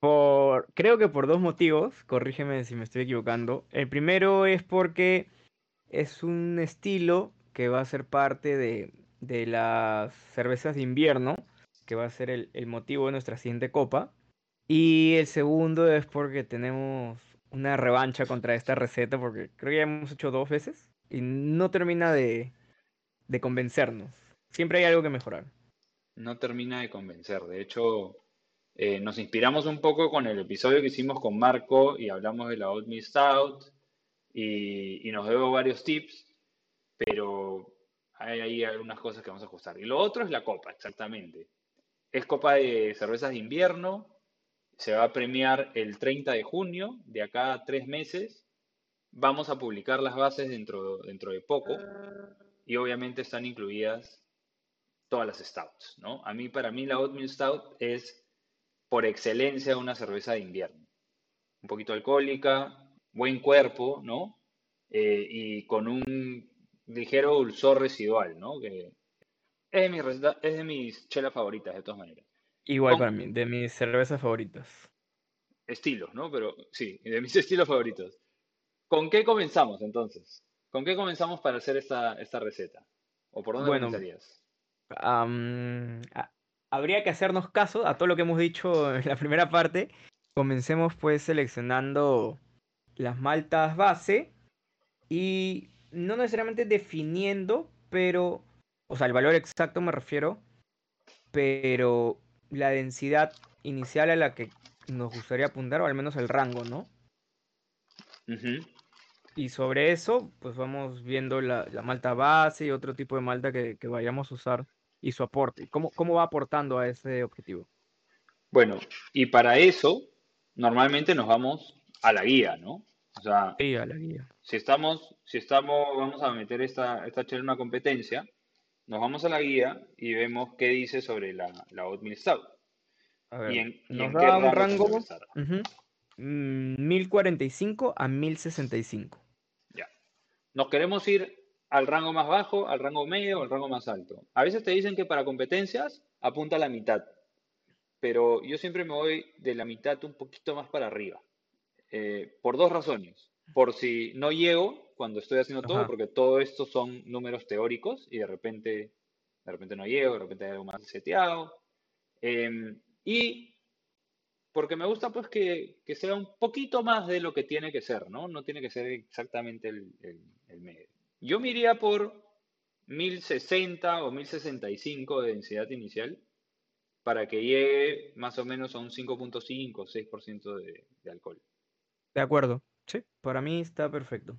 Por, creo que por dos motivos, corrígeme si me estoy equivocando. El primero es porque es un estilo que va a ser parte de, de las cervezas de invierno que va a ser el, motivo de nuestra siguiente copa. Y el segundo es porque tenemos una revancha contra esta receta, porque creo que ya hemos hecho dos veces y no termina de, de convencernos. Siempre hay algo que mejorar. No termina de convencer. De hecho, eh, nos inspiramos un poco con el episodio que hicimos con Marco y hablamos de la Oatmeal Stout y, y nos dio varios tips, pero hay ahí algunas cosas que vamos a ajustar. Y lo otro es la copa, exactamente. Es Copa de Cervezas de Invierno. Se va a premiar el 30 de junio, de acá tres meses. Vamos a publicar las bases dentro, dentro de poco. Y obviamente están incluidas todas las stouts, ¿no? A mí, para mí, la Oatmeal Stout es por excelencia una cerveza de invierno. Un poquito alcohólica, buen cuerpo, ¿no? Eh, y con un ligero dulzor residual, ¿no? Que es de mis, es de mis chelas favoritas, de todas maneras. Igual para mí, de mis cervezas favoritas. Estilos, ¿no? Pero sí, de mis estilos favoritos. ¿Con qué comenzamos entonces? ¿Con qué comenzamos para hacer esta, esta receta? ¿O por dónde bueno, comenzarías? habría que hacernos caso a todo lo que hemos dicho en la primera parte. Comencemos pues seleccionando las maltas base y no necesariamente definiendo, pero o sea, el valor exacto me refiero, pero la densidad inicial a la que nos gustaría apuntar, o al menos el rango, ¿no? Y sobre eso, pues vamos viendo la, malta base y otro tipo de malta que, vayamos a usar y su aporte. ¿Cómo, ¿Cómo va aportando a ese objetivo? Bueno, y para eso, normalmente nos vamos a la guía, ¿no? O sea, sí, a la guía. Si estamos, si estamos, vamos a meter esta, esta en una competencia, nos vamos a la guía y vemos qué dice sobre la, la Oatmeal Stout. A ver, nos da un rango 1045 mm, a 1065. Ya. Nos queremos ir al rango más bajo, al rango medio o al rango más alto. A veces te dicen que para competencias apunta a la mitad, pero yo siempre me voy de la mitad un poquito más para arriba, eh, por dos razones. Por si no llego cuando estoy haciendo todo, Ajá. porque todo esto son números teóricos y de repente, de repente no llego, de repente hay algo más seteado. Em, y porque me gusta pues que, que sea un poquito más de lo que tiene que ser, ¿no? No tiene que ser exactamente el, el- el medio. Yo me iría por 1060 o 1065 de densidad inicial para que llegue más o menos a un 5.5 o 6% de, de alcohol. De acuerdo. Sí, para mí está perfecto.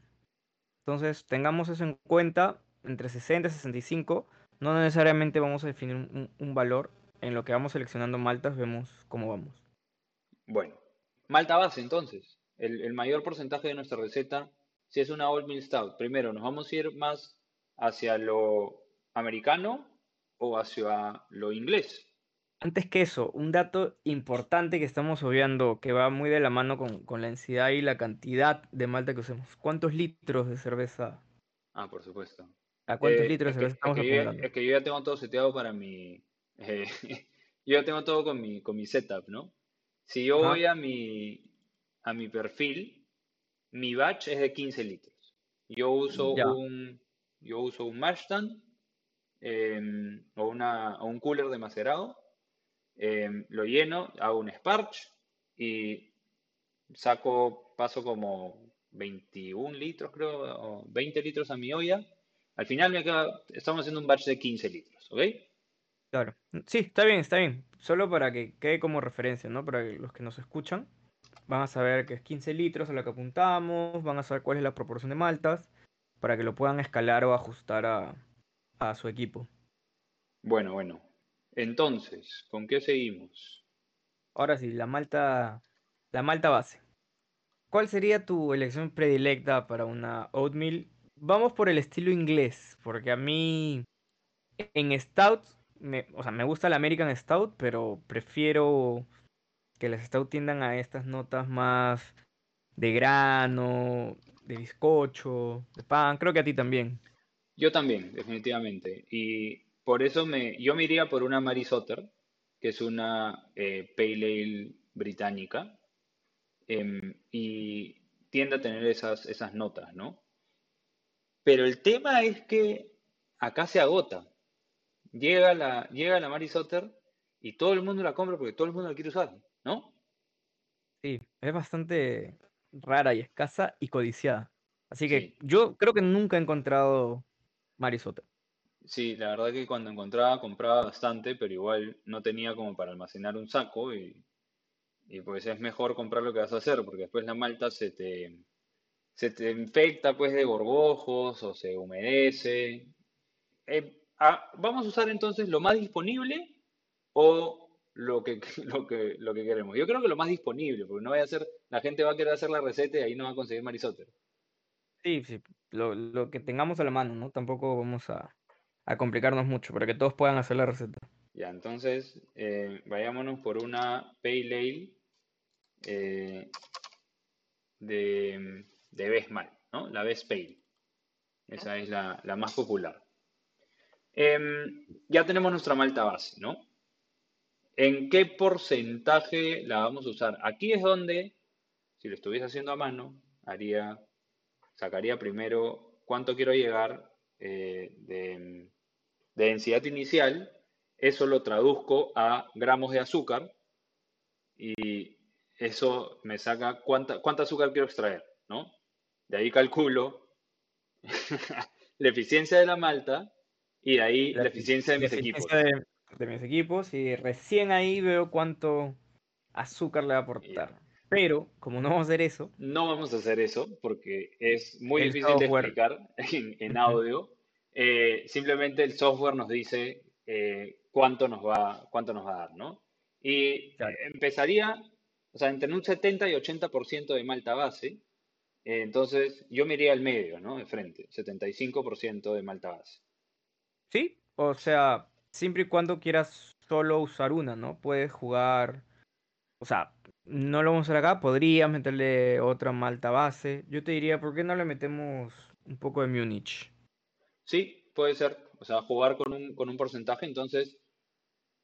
Entonces, tengamos eso en cuenta, entre 60 y 65, no necesariamente vamos a definir un, valor, en lo que vamos seleccionando maltas vemos cómo vamos. Bueno, malta base entonces. El, el mayor porcentaje de nuestra receta, si es una Old Mill Stout, primero, ¿nos vamos a ir más hacia lo americano o hacia lo inglés? Antes que eso, un dato importante que estamos obviando, que va muy de la mano con, con la densidad y la cantidad de malta que usemos. ¿Cuántos litros de cerveza? Ah, por supuesto. ¿A cuántos Eh, litros es de que, cerveza es estamos que yo es que yo ya tengo todo seteado para mi... eh, yo ya tengo todo con mi, con mi setup, ¿no? Si yo Ajá. voy a mi, a mi perfil, mi batch es de 15 litros. Yo uso Ya. un, yo uso un em, o, una, o un cooler de macerado, em, lo lleno, hago un sparge y saco, paso como 21 litros, creo, o 20 litros a mi olla. Al final me queda, estamos haciendo un batch de 15 litros, ¿ok? Claro. Sí, está bien, está bien. Solo para que quede como referencia, ¿no? Para que los que nos escuchan van a saber que es 15 litros a lo que apuntamos, van a saber cuál es la proporción de maltas, para que lo puedan escalar o ajustar a, a su equipo. Bueno, bueno. Entonces, ¿con qué seguimos? Ahora sí, la malta, la malta base. ¿Cuál sería tu elección predilecta para una oatmeal? Vamos por el estilo inglés, porque a mí en stout, me, o sea, me gusta la American Stout, pero prefiero que las stout tiendan a estas notas más de grano, de bizcocho, de pan. Creo que a ti también. Yo también, definitivamente. Y por eso me, yo me iría por una Mary Sotter, que es una eh, Pale Ale británica, em, y tiende a tener esas, esas notas, ¿no? Pero el tema es que acá se agota. Llega la, llega la Mary Sotter y todo el mundo la compra porque todo el mundo la quiere usar, ¿no? Sí, es bastante rara y escasa y codiciada. Así que Sí. yo creo que nunca he encontrado Marisota. Sí, la verdad que cuando encontraba compraba bastante, pero igual no tenía como para almacenar un saco y, y pues es mejor comprar lo que vas a hacer, porque después la malta se te, se te infecta pues de gorgojos o se humedece. Eh, ah, vamos a usar entonces lo más disponible o lo que, lo que, lo que queremos. Yo creo que lo más disponible, porque no vaya a ser, la gente va a querer hacer la receta y ahí no va a conseguir marisote. Sí, sí, lo, lo que tengamos a la mano, ¿no? Tampoco vamos a, a complicarnos mucho para que todos puedan hacer la receta. Ya, entonces eh, vayámonos por una Pale Ale eh, de, de Besmal, ¿no? La Best Pale. Esa es la, la más popular. Em, ya tenemos nuestra malta base, ¿no? ¿En qué porcentaje la vamos a usar? Aquí es donde, si lo estuviese haciendo a mano, haría, sacaría primero cuánto quiero llegar eh, de, de densidad inicial, eso lo traduzco a gramos de azúcar y eso me saca cuánta, cuánta azúcar quiero extraer, ¿no? De ahí calculo la eficiencia de la malta y de ahí la, La eficiencia de mis equipos. de, de mis equipos y recién ahí veo cuánto azúcar le va a aportar. Pero, como no vamos a hacer eso, No vamos a hacer eso porque es muy difícil de explicar en, audio. Eh, simplemente el software nos dice eh, cuánto nos va, cuánto nos va a dar, ¿no? Y Claro. empezaría, o sea, entre un 70 y 80% de malta base. eh, entonces, yo me iría al medio, ¿no? De frente, 75% de malta base. Sí, o sea, siempre y cuando quieras solo usar una, ¿no? Puedes jugar, o sea, no lo vamos a hacer acá, podrías meterle otra malta base. Yo te diría, ¿por qué no le metemos un poco de Múnich? Sí, puede ser. O sea, jugar con un, con un porcentaje. Entonces,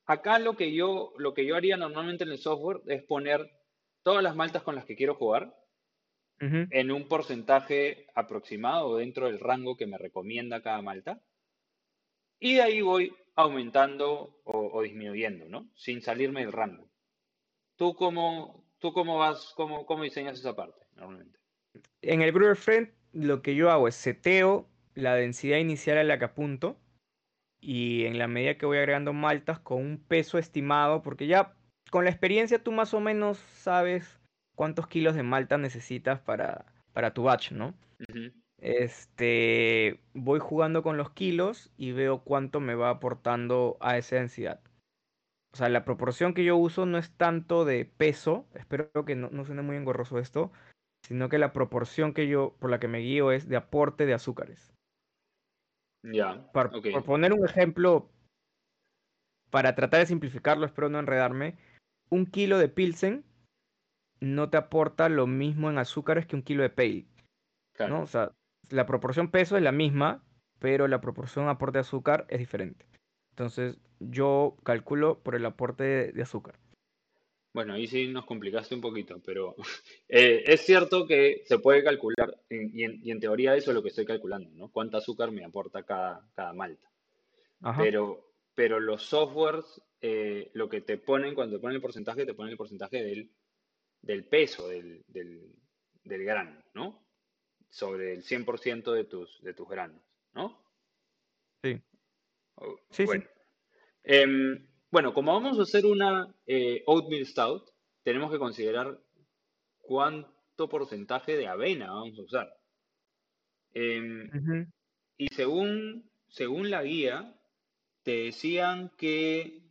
acá lo que yo, lo que yo haría normalmente en el software es poner todas las maltas con las que quiero jugar en un porcentaje aproximado dentro del rango que me recomienda cada malta. Y de ahí voy aumentando o, o disminuyendo, ¿no? Sin salirme del rango. ¿Tú cómo, tú cómo vas, cómo, cómo diseñas esa parte normalmente? En el Brewer Friend lo que yo hago es seteo la densidad inicial a la que apunto y en la medida que voy agregando maltas con un peso estimado, porque ya con la experiencia tú más o menos sabes cuántos kilos de malta necesitas para, para tu batch, ¿no? Este, voy jugando con los kilos y veo cuánto me va aportando a esa densidad. O sea, la proporción que yo uso no es tanto de peso, espero que no, no suene muy engorroso esto, sino que la proporción que yo, por la que me guío es de aporte de azúcares. Ya, Por, poner un ejemplo, para tratar de simplificarlo, espero no enredarme, un kilo de Pilsen no te aporta lo mismo en azúcares que un kilo de Pale. Claro. ¿no? O sea, la proporción peso es la misma, pero la proporción aporte de azúcar es diferente. Entonces, yo calculo por el aporte de azúcar. Bueno, ahí sí nos complicaste un poquito, pero eh, es cierto que se puede calcular, y, en, y en teoría eso es lo que estoy calculando, ¿no? Cuánta azúcar me aporta cada, cada malta. Ajá. Pero, pero los softwares, eh, lo que te ponen, cuando te ponen el porcentaje, te ponen el porcentaje del, del peso del, del, del grano, ¿no? Sobre el 100% de tus, de tus granos, ¿no? Sí, O- sí, sí. Bueno, Em, bueno, como vamos a hacer una eh, oatmeal stout, tenemos que considerar cuánto porcentaje de avena vamos a usar. Em, y según, según la guía, te decían que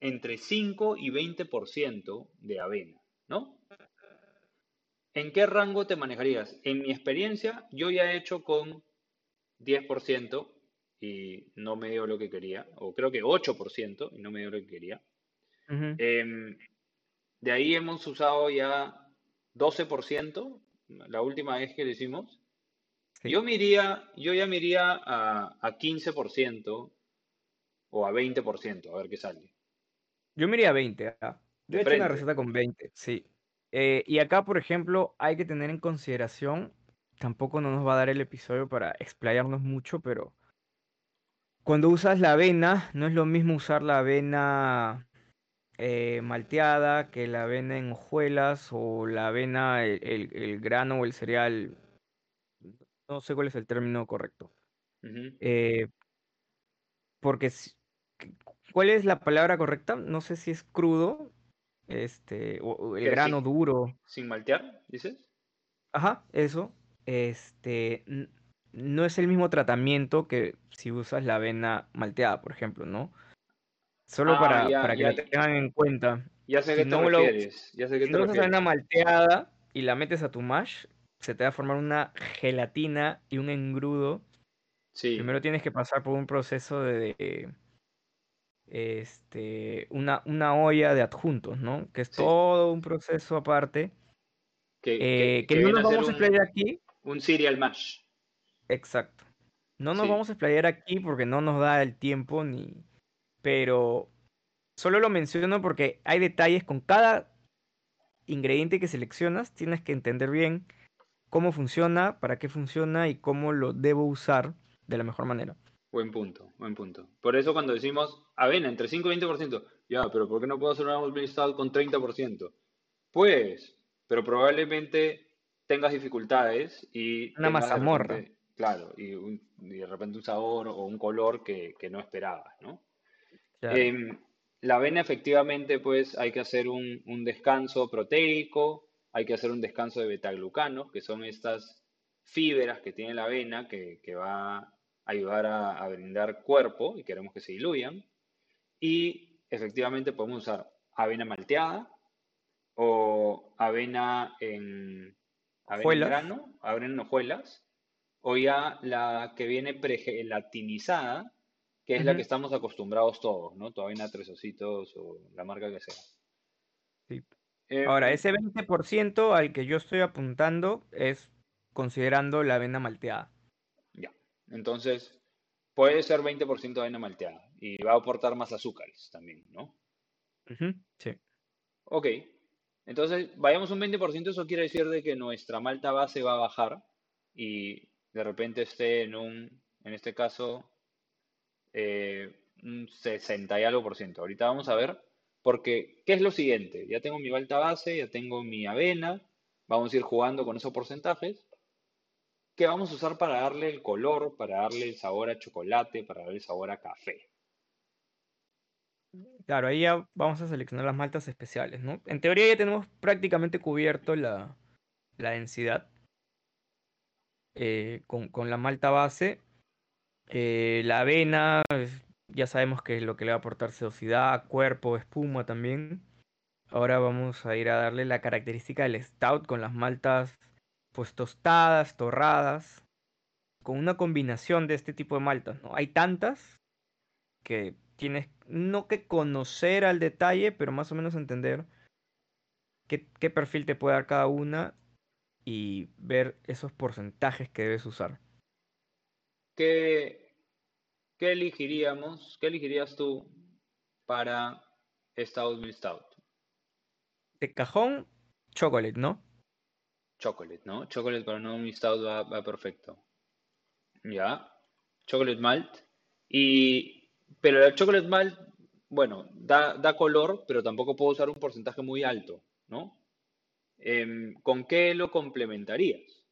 entre 5 y 20% de avena, ¿no? ¿En qué rango te manejarías? En mi experiencia, yo ya he hecho con 10% y no me dio lo que quería, o creo que 8% y no me dio lo que quería. Em, de ahí hemos usado ya 12%, la última vez que lo hicimos. Sí. Yo me iría, yo ya me iría a, a 15% o a 20%, a ver qué sale. Yo me iría a 20. ¿ah? Yo he hecho una receta con 20, sí. Eh, y acá, por ejemplo, hay que tener en consideración, tampoco no nos va a dar el episodio para explayarnos mucho, pero cuando usas la avena, no es lo mismo usar la avena eh, malteada que la avena en hojuelas o la avena, el, el- el grano o el cereal, no sé cuál es el término correcto. Eh, porque, ¿cuál es la palabra correcta? No sé si es crudo, este, o, o el ¿Qué, grano sin, duro. sin maltear, dices? Ajá, eso. Este, no es el mismo tratamiento que si usas la avena malteada, por ejemplo, ¿no? Solo Ah, para, ya, para que ya, la tengan en cuenta. ya sé a Si no lo, ya sé a qué si te no usas avena malteada y la metes a tu mash, se te va a formar una gelatina y un engrudo. Sí, Primero tienes que pasar por un proceso de, de, este, una, una olla de adjuntos, ¿no? Que es sí, todo un proceso aparte, que, eh, que, que que no nos a vamos a un, explayar aquí. un cereal mash. Exacto. No nos Sí, vamos a explayar aquí porque no nos da el tiempo ni... Pero solo lo menciono porque hay detalles con cada ingrediente que seleccionas, tienes que entender bien cómo funciona, para qué funciona y cómo lo debo usar de la mejor manera. buen punto, buen punto. Por eso cuando decimos avena entre 5 y 20%, ya, pero ¿por qué no puedo hacer una oatmeal stout con 30%? Pues, pero probablemente tengas dificultades y Una mazamorra. repente, claro, y, un- y de repente un sabor o un color que, que no esperabas, ¿no? Claro. Em, la avena efectivamente, pues hay que hacer un, un descanso proteico, hay que hacer un descanso de betaglucanos, que son estas fibras que tiene la avena que, que va a ayudar a, a brindar cuerpo y queremos que se diluyan. Y efectivamente podemos usar avena malteada o avena en, avena en grano, avena en hojuelas, o ya la que viene pregelatinizada, que es la que estamos acostumbrados todos, ¿no? Avena tres ositos o la marca que sea. sí. Ahora, Em, ese 20% al que yo estoy apuntando es considerando la avena malteada. ya, Entonces, puede ser 20% de avena malteada y va a aportar más azúcares también, ¿no? Sí. Ok, entonces vayamos un 20%, eso quiere decir de que nuestra malta base va a bajar y de repente esté en un, en este caso, eh, un 60 y algo por ciento. Ahorita vamos a ver, porque, ¿qué es lo siguiente? Ya tengo mi malta base, ya tengo mi avena, vamos a ir jugando con esos porcentajes. ¿Qué vamos a usar para darle el color, para darle el sabor a chocolate, para darle el sabor a café? Claro, ahí ya vamos a seleccionar las maltas especiales, ¿no? En teoría ya tenemos prácticamente cubierto la, la densidad eh, con, con la malta base. Eh, la avena, ya sabemos que es lo que le va a aportar sedosidad, cuerpo, espuma también. Ahora vamos a ir a darle la característica del stout con las maltas pues tostadas, torradas, con una combinación de este tipo de maltas, ¿no? Hay tantas que tienes no que conocer al detalle, pero más o menos entender qué, qué perfil te puede dar cada una y ver esos porcentajes que debes usar. ¿Qué, qué elegiríamos? ¿Qué elegirías tú para Stout Milk Stout? De cajón, chocolate, ¿no? Chocolate, ¿no? Chocolate para un Milk Stout va, va perfecto. Ya. Chocolate malt. Y, pero el chocolate malt, bueno, da, da color, pero tampoco puedo usar un porcentaje muy alto, ¿no? Em, ¿con qué lo complementarías?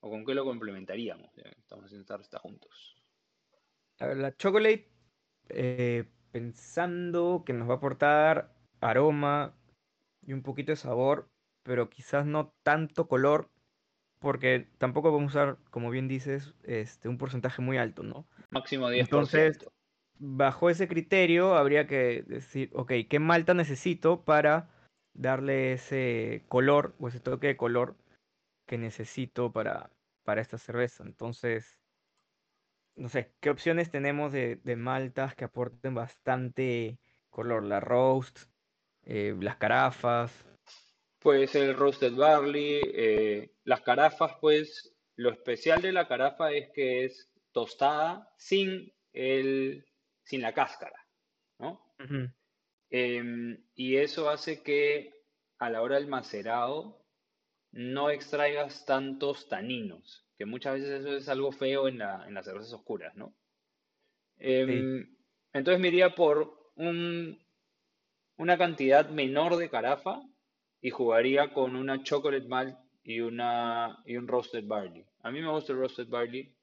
¿O con qué lo complementaríamos? Estamos haciendo esta receta juntos. A ver, la chocolate, eh, pensando que nos va a aportar aroma y un poquito de sabor, pero quizás no tanto color, porque tampoco vamos a usar, como bien dices, este, un porcentaje muy alto, ¿no? Máximo 10%. Entonces, bajo ese criterio, habría que decir, ok, ¿qué malta necesito para darle ese color o ese toque de color que necesito para, para esta cerveza? Entonces, no sé, ¿qué opciones tenemos de, de maltas que aporten bastante color? La roast, eh, las carafas. Puede ser roasted barley, eh, las carafas, pues lo especial de la carafa es que es tostada sin el, sin la cáscara, ¿no? Em, y eso hace que a la hora del macerado no extraigas tantos taninos, que muchas veces eso es algo feo en la- en las cervezas oscuras, ¿no? Sí, Em, entonces me iría por un, una cantidad menor de carafa y jugaría con una chocolate malt y, una, y un roasted barley. A mí me gusta el roasted barley.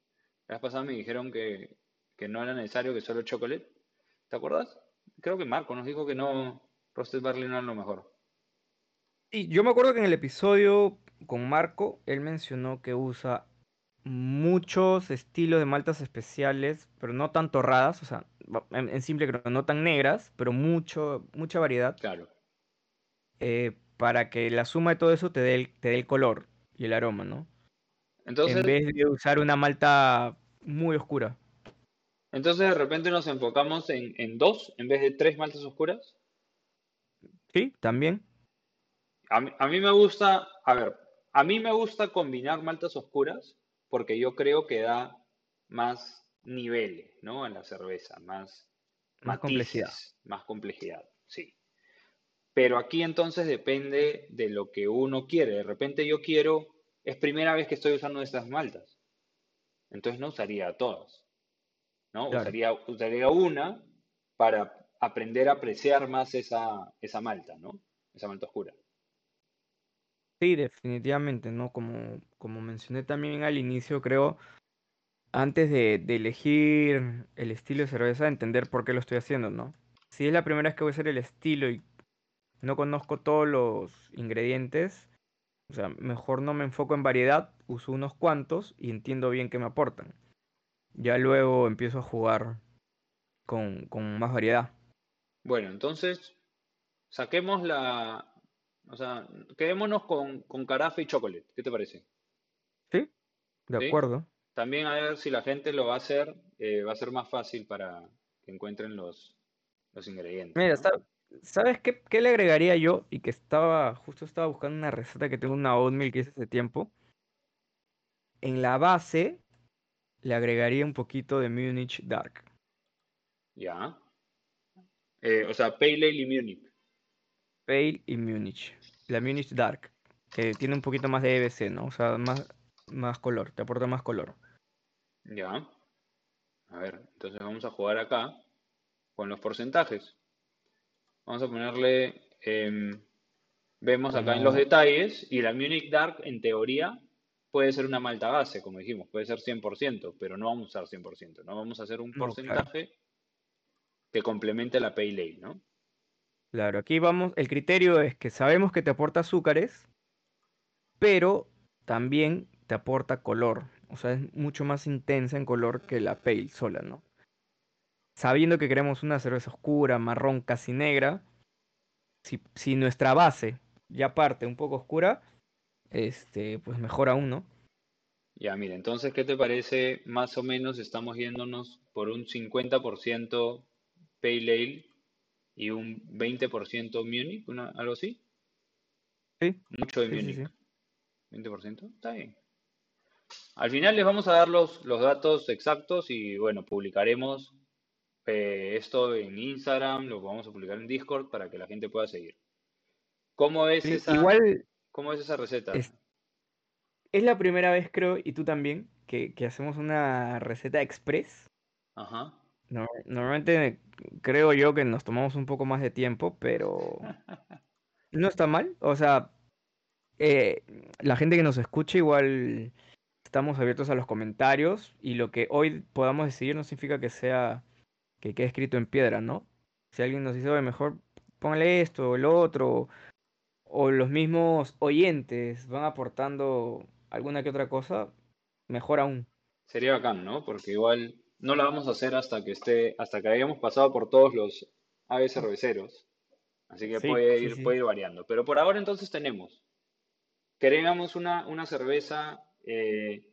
La vez pasada me dijeron que, que no era necesario, que solo chocolate. ¿Te acuerdas? Creo que Marco nos dijo que no, roasted barley no era lo mejor. Y yo me acuerdo que en el episodio con Marco, él mencionó que usa muchos estilos de maltas especiales, pero no tan torradas, o sea, en, en simple creo, no tan negras, pero mucho, mucha variedad, Claro. eh, para que la suma de todo eso te dé el, te dé el color y el aroma, ¿no? En Entonces, vez de usar una malta muy oscura. Entonces de repente nos enfocamos en, en dos en vez de tres maltas oscuras. Sí, también. A mí, a mí me gusta, a ver, a mí me gusta combinar maltas oscuras porque yo creo que da más niveles, ¿no? A la cerveza, más Más complejidad. más complejidad, sí. Pero aquí entonces depende de lo que uno quiere. De repente yo quiero, es primera vez que estoy usando estas maltas, entonces no usaría todas, ¿no? Claro. Usaría, usaría una para aprender a apreciar más esa, esa malta, ¿no? Esa malta oscura. Sí, definitivamente, ¿no? Como, como mencioné también al inicio, creo, antes de, de elegir el estilo de cerveza, entender por qué lo estoy haciendo, ¿no? Si es la primera vez que voy a hacer el estilo y no conozco todos los ingredientes, o sea, mejor no me enfoco en variedad, uso unos cuantos y entiendo bien qué me aportan. Ya luego empiezo a jugar con, con más variedad. Bueno, entonces saquemos la, o sea, quedémonos con, con carafa y chocolate. ¿Qué te parece? ¿Sí? De ¿Sí? acuerdo. También a ver si la gente lo va a hacer, eh, va a ser más fácil para que encuentren los, los ingredientes, Mira, ¿sabes qué, qué le agregaría yo? Y que estaba, justo estaba buscando una receta que tengo una oatmeal que hice hace tiempo. En la base le agregaría un poquito de Munich Dark. Ya. Eh, o sea, Pale Ale y Munich. Pale y Munich. La Munich Dark, que tiene un poquito más de EBC, ¿no? O sea, más, más color, te aporta más color. Ya. A ver, entonces vamos a jugar acá con los porcentajes. Vamos a ponerle, em, vemos acá en los detalles, y la Munich Dark en teoría puede ser una malta base, como dijimos, puede ser 100%, pero no vamos a usar 100%, no vamos a hacer un porcentaje que complemente la Pale Ale, ¿no? Claro, aquí vamos, el criterio es que sabemos que te aporta azúcares, pero también te aporta color, o sea, es mucho más intensa en color que la Pale sola, ¿no? Sabiendo que queremos una cerveza oscura, marrón, casi negra, si, si nuestra base ya parte un poco oscura, este, pues mejor aún, ¿no? Ya, mira, entonces, ¿qué te parece? Más o menos estamos yéndonos por un 50% Pale Ale y un 20% Munich, una, algo así. Sí. Mucho de sí, Munich. sí. 20%, está bien. Al final les vamos a dar los, los datos exactos y bueno, publicaremos eh, esto en Instagram, lo vamos a publicar en Discord para que la gente pueda seguir. ¿Cómo es esa, igual cómo es esa receta? es, es la primera vez, creo, y tú también, que, que hacemos una receta express. Ajá. No- normalmente creo yo que nos tomamos un poco más de tiempo, pero no está mal. O sea, eh, la gente que nos escucha igual estamos abiertos a los comentarios y lo que hoy podamos decidir no significa que sea que quede escrito en piedra, ¿no? Si alguien nos dice, oye, mejor póngale esto o el otro, o los mismos oyentes van aportando alguna que otra cosa, mejor aún. Sería bacán, ¿no? Porque igual no la vamos a hacer hasta que esté, hasta que hayamos pasado por todos los aves cerveceros. Así que Sí, puede sí, ir, sí. puede ir variando. Pero por ahora entonces tenemos. Queremos una, una cerveza eh,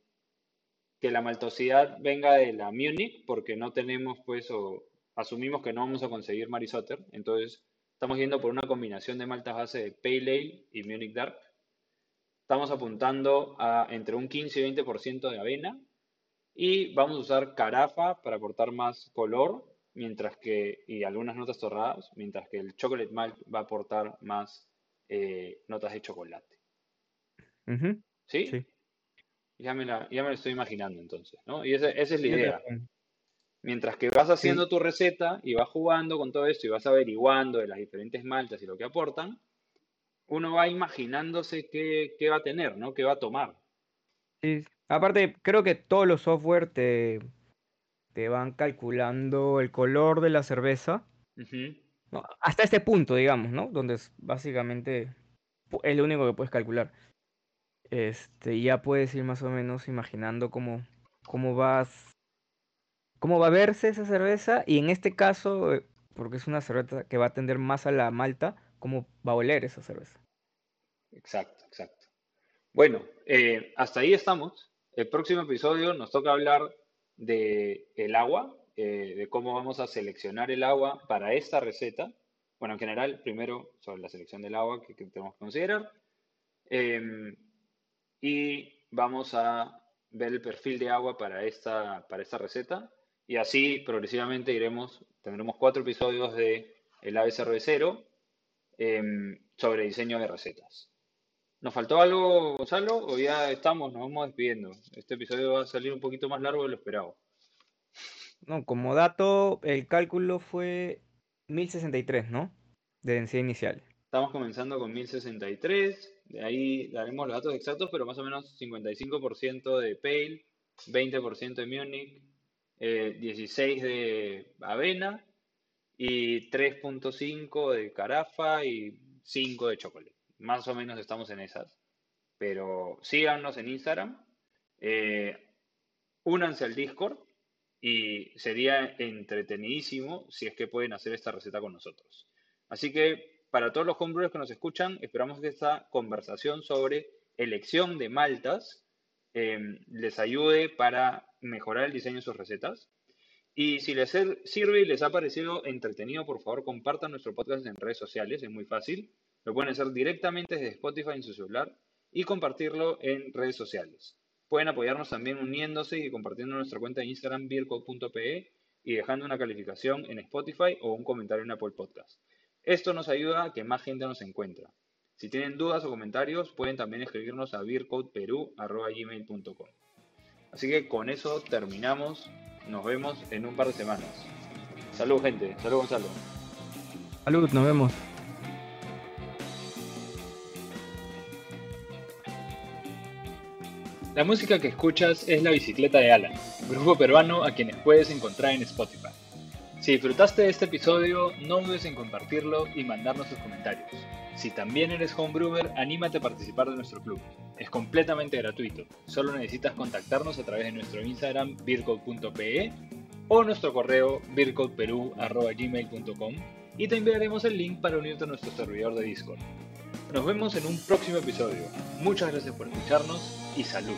que la maltosidad venga de la Munich, porque no tenemos, pues, o asumimos que no vamos a conseguir Marisotter. Entonces, estamos yendo por una combinación de maltas base de Pale Ale y Munich Dark. Estamos apuntando a entre un 15 y 20% de avena. Y vamos a usar carafa para aportar más color, mientras que, y algunas notas torradas, mientras que el chocolate malt va a aportar más eh, notas de chocolate. ¿Sí? sí. Ya me la, ya me lo estoy imaginando entonces, ¿no? Y esa, esa es la idea. Mientras que vas haciendo tu receta y vas jugando con todo esto y vas averiguando de las diferentes maltas y lo que aportan, uno va imaginándose qué, qué va a tener, ¿no? ¿Qué va a tomar? Sí, Aparte, creo que todos los software te, te van calculando el color de la cerveza. Hasta este punto, digamos, ¿no? Donde es básicamente es lo único que puedes calcular. Este, ya puedes ir más o menos imaginando cómo, cómo vas, cómo va a verse esa cerveza. Y en este caso, eh, porque es una cerveza que va a tender más a la malta, cómo va a oler esa cerveza. Exacto, exacto. Bueno, eh, hasta ahí estamos. El próximo episodio nos toca hablar de el agua, eh, de cómo vamos a seleccionar el agua para esta receta. Bueno, en general, primero sobre la selección del agua que, que tenemos que considerar. Em, y vamos a ver el perfil de agua para esta, para esta receta. Y así progresivamente iremos, tendremos cuatro episodios de El Ave Cervecero em, sobre diseño de recetas. ¿Nos faltó algo, Gonzalo? ¿O ya estamos? Nos vamos despidiendo. Este episodio va a salir un poquito más largo de lo esperado. No, como dato, el cálculo fue 1063, ¿no? De densidad inicial. Estamos comenzando con 1063. De ahí daremos los datos exactos, pero más o menos 55% de Pale, 20% de Munich, eh, 16 de avena y 3.5 de carafa y 5 de chocolate. Más o menos estamos en esas. Pero síganos en Instagram, eh, únanse al Discord y sería entretenidísimo si es que pueden hacer esta receta con nosotros. Así que para todos los homebrewers que nos escuchan, esperamos que esta conversación sobre elección de maltas eh, les ayude para mejorar el diseño de sus recetas. Y si les sirve y les ha parecido entretenido, por favor compartan nuestro podcast en redes sociales, es muy fácil. Lo pueden hacer directamente desde Spotify en su celular y compartirlo en redes sociales. Pueden apoyarnos también uniéndose y compartiendo nuestra cuenta de Instagram beercode.pe y dejando una calificación en Spotify o un comentario en Apple Podcast. Esto nos ayuda a que más gente nos encuentre. Si tienen dudas o comentarios, pueden también escribirnos a beercodeperu.gmail.com. Así que con eso terminamos. Nos vemos en un par de semanas. Salud, gente. Salud, Gonzalo. Salud, nos vemos. La música que escuchas es La Bicicleta de Alan, grupo peruano a quienes puedes encontrar en Spotify. Si disfrutaste de este episodio, no dudes en compartirlo y mandarnos tus comentarios. Si también eres homebrewer, anímate a participar de nuestro club. Es completamente gratuito. Solo necesitas contactarnos a través de nuestro Instagram vircode.pe o nuestro correo vircodeperu.gmail.com y te enviaremos el link para unirte a nuestro servidor de Discord. Nos vemos en un próximo episodio. Muchas gracias por escucharnos y salud.